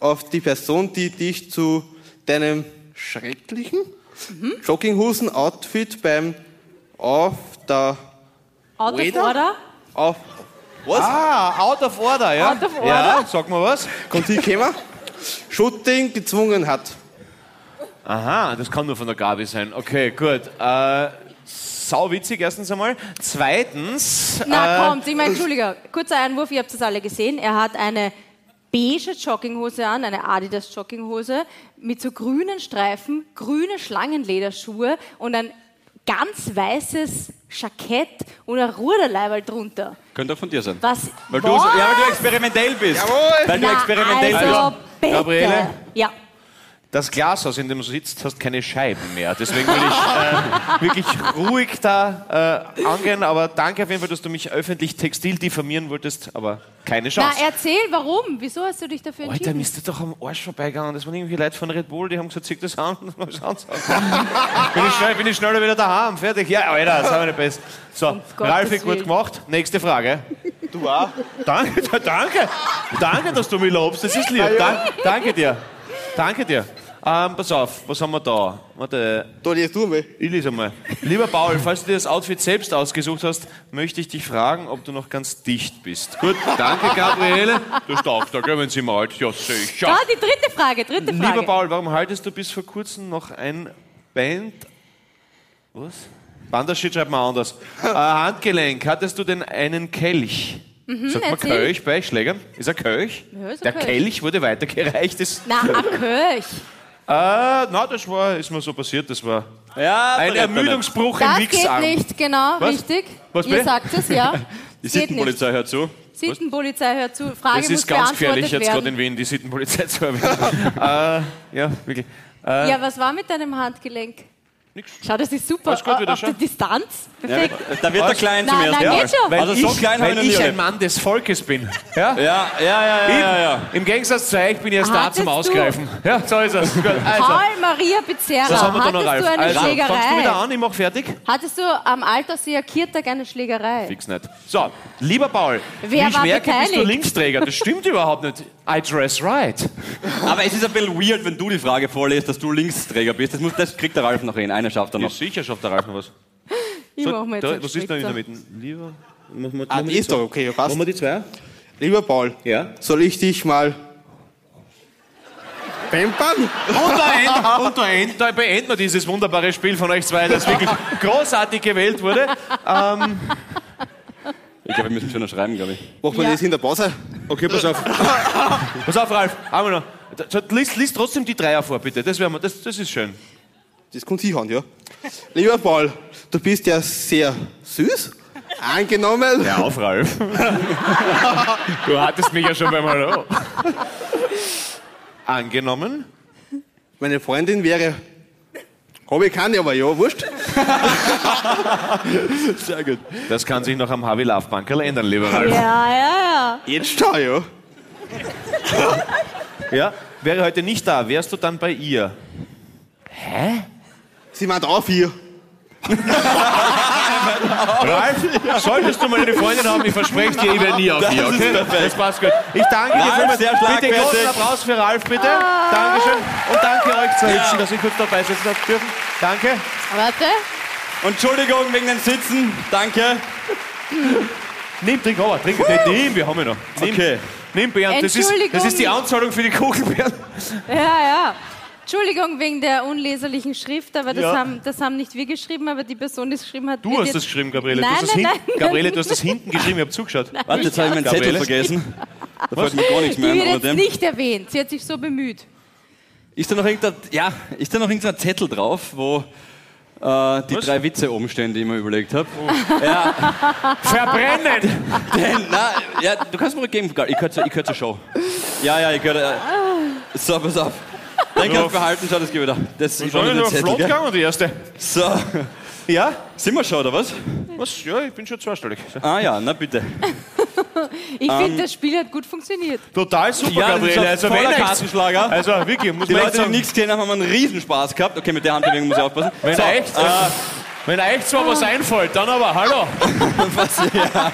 auf die Person, die dich zu deinem schrecklichen Jogginghosen-Outfit beim auf der Out of Order? order? auf was? Ah, out of order, ja? Out of order? Ja, sag mal was. Kommt hingekommen? Shooting gezwungen hat. Aha, das kann nur von der Gabi sein. Okay, gut. Äh, sau witzig, erstens einmal. Zweitens. Na äh, kommt, ich meine, Entschuldigung, kurzer Einwurf, ihr habt das alle gesehen. Er hat eine beige Jogginghose an, eine Adidas Jogginghose mit so grünen Streifen, grüne Schlangenlederschuhe und ein ganz weißes Jackett und ein Ruderleiberl drunter. Könnte auch von dir sein. Was? Weil du, ja, weil du experimentell bist. Jawohl. Weil du Na, experimentell also, bist. bitte. Gabriele? Ja. Das Glashaus, in dem du sitzt, hast keine Scheiben mehr. Deswegen will ich äh, wirklich ruhig da äh, angehen. Aber danke auf jeden Fall, dass du mich öffentlich textil diffamieren wolltest. Aber keine Na, Chance. erzähl, warum? Wieso hast du dich dafür Alter, entschieden? mir ist das doch am Arsch vorbeigegangen. Das waren irgendwie Leute von Red Bull, die haben gesagt, zieh das an. Schauen Sie bin, ich schnell, bin ich schneller wieder daheim. Fertig. Ja, Alter, das haben wir nicht besser. So, Gottes Ralfi, gut Willen. gemacht. Nächste Frage. Du auch? Danke, danke. Danke, dass du mich lobst. Das ist lieb. Dank, danke dir. Danke dir. Ähm, pass auf, was haben wir da? Warte, Da liest du mal. ich lese mal. Lieber Paul, falls du dir das Outfit selbst ausgesucht hast, möchte ich dich fragen, ob du noch ganz dicht bist. Gut, danke, Gabriele. Du darfst da, gell, wenn sie malt. Ja, sicher. Ah, die dritte Frage, dritte Frage. Lieber Paul, warum haltest du bis vor kurzem noch ein Band... Was? Bandershit schreibt man anders. Äh, Handgelenk. Hattest du denn einen Kelch? Sagt man Mhm. Kelch bei Schlägern? Ist er Kelch? Ja, ist Der ein Kelch. Wurde weitergereicht. Das, Na, ein Köch. äh, na, das war, ist mir so passiert. Das war Ja, ein nicht. Ermüdungsbruch im Das geht Wichsarm. nicht, genau, Was? richtig. Was Ihr bitte? sagt es, ja. Die geht nicht. Sittenpolizei hört zu. Sittenpolizei hört zu. Frage Das muss ist ganz gefährlich, beantwortet jetzt gerade werden. in Wien, die Sittenpolizei zu erwähnen. äh, ja, wirklich. Äh, Ja, was war mit deinem Handgelenk? Schau, das ist super. Alles gut wieder, Auf der Distanz. Ja, Perfekt. da wird er klein zum ersten Mal. geht schon. Weil Also so ich, klein weil ich ein. Mann des Volkes bin. Ja? Ja, ja, ja, ja, ja, ja. Im Gegensatz zu euch bin ich erst da Hattest zum du- Ausgreifen. Ja, so ist es. Gut, Also, Paul Maria Pizzerra, was haben wir da noch, hattest Ralf? du eine Also, fangst du wieder Schlägerei? an, ich mach fertig? Hattest du am Altersseher Kirtag eine Schlägerei? Fix nicht. So, lieber Paul, Wer wie ich war merke, bist du beteiligt? Linksträger. Das stimmt überhaupt nicht. I dress right. Aber es ist ein bisschen weird, wenn du die Frage vorlässt, dass du Linksträger bist. Das, muss, das kriegt der Ralf noch hin. Eine schafft er Ja, noch. sicher schafft der Ralf noch was. Ich mach mir jetzt da, was ist da in der. Mitte? Lieber. Machen wir, Ah, die ist doch okay, passt. Machen wir die zwei? Lieber Paul, Ja. soll ich dich mal pampern? Und da, end, und da, end, da beenden wir dieses wunderbare Spiel von euch zwei, das wirklich großartig gewählt wurde. Ähm, Ich glaube, wir müssen schon noch schreiben, glaube ich. Machen wir Ja. das in der Pause? Okay, pass auf. pass auf, Ralf, einmal noch. So, Lies, lies trotzdem die Dreier vor, bitte. Das, wär, mal- das, das ist schön. Das kommt hinhauen, ja. Lieber Paul, du bist ja sehr süß, angenommen. Hör auf, Ralf. Du hattest mich ja schon beim Hallo. Angenommen. Meine Freundin wäre. Habe ich keine, aber ja, wurscht. Sehr gut. Das kann sich noch am Harvey Love Bankerl ändern, lieber Ralf. Ja, ja, ja. Jetzt schau, ja. Ja? Wäre heute nicht da, wärst du dann bei ihr? Sie meint auf hier. Ralf, solltest du mal eine Freundin haben, ich verspreche dir, ich werde nie auf ist okay? Das passt gut. Ich danke dir Ralf, vielmals. sehr Bitte großen Applaus für Ralf, bitte. Dankeschön. Und danke euch zwei Hübschen, dass ich kurz dabei sitzen habe dürfen. Danke. Warte. Entschuldigung wegen dem Sitzen. Danke. Nimm, trink, aber, trink. Nee, nimm, wir haben ja noch. Nimm, Okay. nimm Bernd, das ist, Entschuldigung. das ist die Anzahlung für die Kugelbeeren. Ja, ja. Entschuldigung wegen der unleserlichen Schrift, aber das, Ja. haben, das haben nicht wir geschrieben, aber die Person, die es geschrieben hat. Du wird hast das geschrieben, Gabriele. Nein, du nein, nein. Gabriele, du hast das hinten geschrieben, ich habe zugeschaut. Warte, jetzt habe ich meinen Zettel vergessen. Da fällt mir gar nichts Die mehr ein wird unter jetzt dem. nicht erwähnt. Sie hat sich so bemüht. Ist da noch irgendein, ja, ist da noch irgendein Zettel drauf, wo äh, die Was? drei Witze oben stehen, die ich mir überlegt habe? Verbrennen! Denn, na, ja, du kannst mir rückgeben, ich gehöre zur, ich gehör zur Show. Ja, ja, ich gehöre. Äh, so, pass auf. Du behalten, schau, das geht wieder. Das ist nur Zettel, flott gegangen, die erste? So, Ja? sind wir schon, oder was? Was? Ja, ich bin schon zweistellig. Ah ja, na bitte. Ich Ähm, finde, das Spiel hat gut funktioniert. Total super, Ja, Gabriele. ein Also, voller Kartenschlager. also wirklich, muss Die man Leute, die nichts gesehen haben, haben einen Riesenspaß gehabt. Okay, mit der Handbewegung muss ich aufpassen. wenn, so, echt, äh, wenn euch zwar was einfällt, dann aber, hallo. was, ja.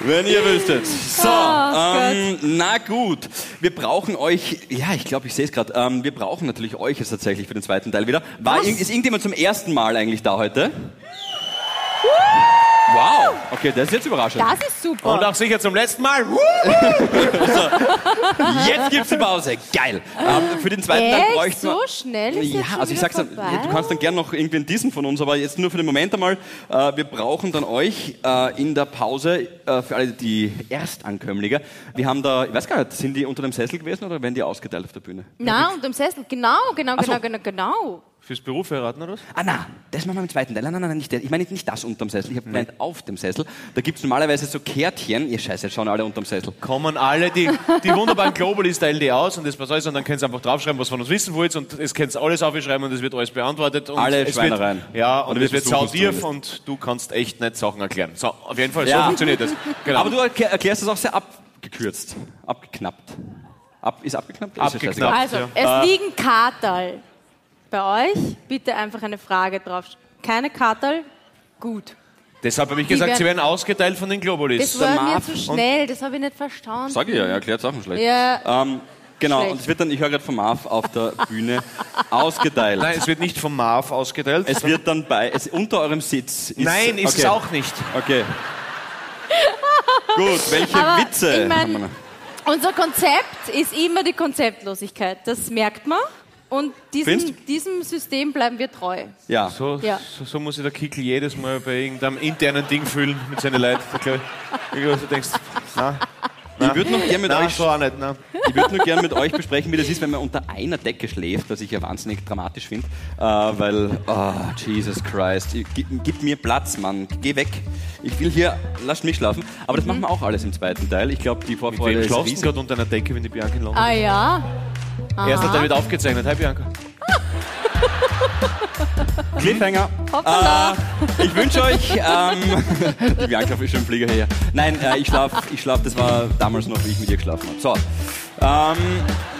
Wenn ihr wüsstet. So, Oh, ähm, na gut. Wir brauchen euch, ja, ich glaube, ich sehe es gerade, ähm, wir brauchen natürlich euch jetzt tatsächlich für den zweiten Teil wieder. War, ist irgendjemand zum ersten Mal eigentlich da heute? Wow, okay, das ist jetzt überraschend. Das ist super. Und auch sicher zum letzten Mal. Jetzt gibt's die Pause. Geil. Ähm, für den zweiten Teil Echt? bräuchten wir... So schnell ist Ja, jetzt schon also ich sag's dann, du kannst dann gern noch irgendwen dissen von uns, aber jetzt nur für den Moment einmal. Äh, wir brauchen dann euch äh, in der Pause, äh, für alle die Erstankömmlinge. Wir haben da, ich weiß gar nicht, sind die unter dem Sessel gewesen oder werden die ausgeteilt auf der Bühne? Na, und im Sessel. Genau, genau, so. genau, genau, genau. Fürs Beruf heiraten, oder was? Ah, na, das machen wir im zweiten Teil. Nein, nein, nein, nicht der. Ich meine nicht das unterm Sessel. Ich habe gemeint auf dem Sessel. Da gibt's normalerweise so Kärtchen. Ihr Scheiße, jetzt schauen alle unterm Sessel. Kommen alle, die, die wunderbaren Globalis teilen die aus und das was alles und dann könnt ihr einfach draufschreiben, was von uns wissen wollt und es könnt ihr alles aufschreiben und es wird alles beantwortet. Und Alle es Schweinereien. Wird, ja, und wir es wird zumindest. und du kannst echt nicht Sachen erklären. So, auf jeden Fall, so Ja. funktioniert das. Genau. Aber du erklär, erklärst das auch sehr abgekürzt. Abgeknappt. Ab, ist abgeknappt? Ist ja Abgeknappt. scheißegal. Also, ja. es liegen Kartal bei euch. Bitte einfach eine Frage drauf. Keine Kartal? Gut. Deshalb habe ich Die gesagt, werden- sie werden ausgeteilt von den Globalis. Das war mir zu schnell, das habe ich nicht verstanden. Sag ich ja, er erklärt Sachen schlecht. Ja. Ähm, genau, Schlecht. und es wird dann, ich höre gerade vom Marv auf der Bühne ausgeteilt. Nein, es wird nicht vom Marv ausgeteilt. es wird dann bei, es, unter eurem Sitz. Ist, Nein, ist okay. es auch nicht. Okay. Gut, welche Aber Witze? ich mein-? Unser Konzept ist immer die Konzeptlosigkeit. Das merkt man. Und diesem, diesem System bleiben wir treu. ja. So, Ja. so, so muss sich der Kickel jedes Mal bei irgendeinem internen Ding fühlen mit seinen Leuten. Irgendwas, du denkst, na, Ich würde noch gerne mit na, euch so auch nicht. Na. Ich würde nur gerne mit euch besprechen, wie das ist, wenn man unter einer Decke schläft, was ich ja wahnsinnig dramatisch finde. Äh, weil, oh, Jesus Christ, gib, gib mir Platz, Mann, geh weg. Ich will hier, lasst mich schlafen. Aber das machen wir auch alles im zweiten Teil. Ich glaube, die Mit Vorfreude wem ist riesig. gerade unter einer Decke, wenn die Bianca in London Ah ja? Erster Teil wird aufgezeichnet. Hi Bianca. Cliffhanger. Hoppala. Äh, ich wünsche euch, ähm, die Bianca ist schon im Flieger her. Nein, äh, ich schlaf, ich schlaf, das war damals noch, wie ich mit ihr geschlafen habe. So, ähm,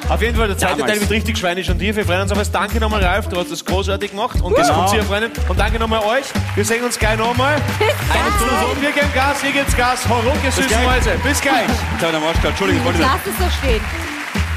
Auf jeden Fall, der zweite Damals. Teil wird richtig schweinisch und tief. Wir freuen uns auf es. Danke nochmal, Ralf, du hast das großartig gemacht. Und das Genau. Freunde. Und danke nochmal euch. Wir sehen uns gleich nochmal. Eine Stunde so. Wir geben Gas, hier geht's Gas. Horucke, süße. Mäuse. Bis gleich. jetzt habe ich den Arsch gehabt. Entschuldigung, ich wollte. Lass es so stehen.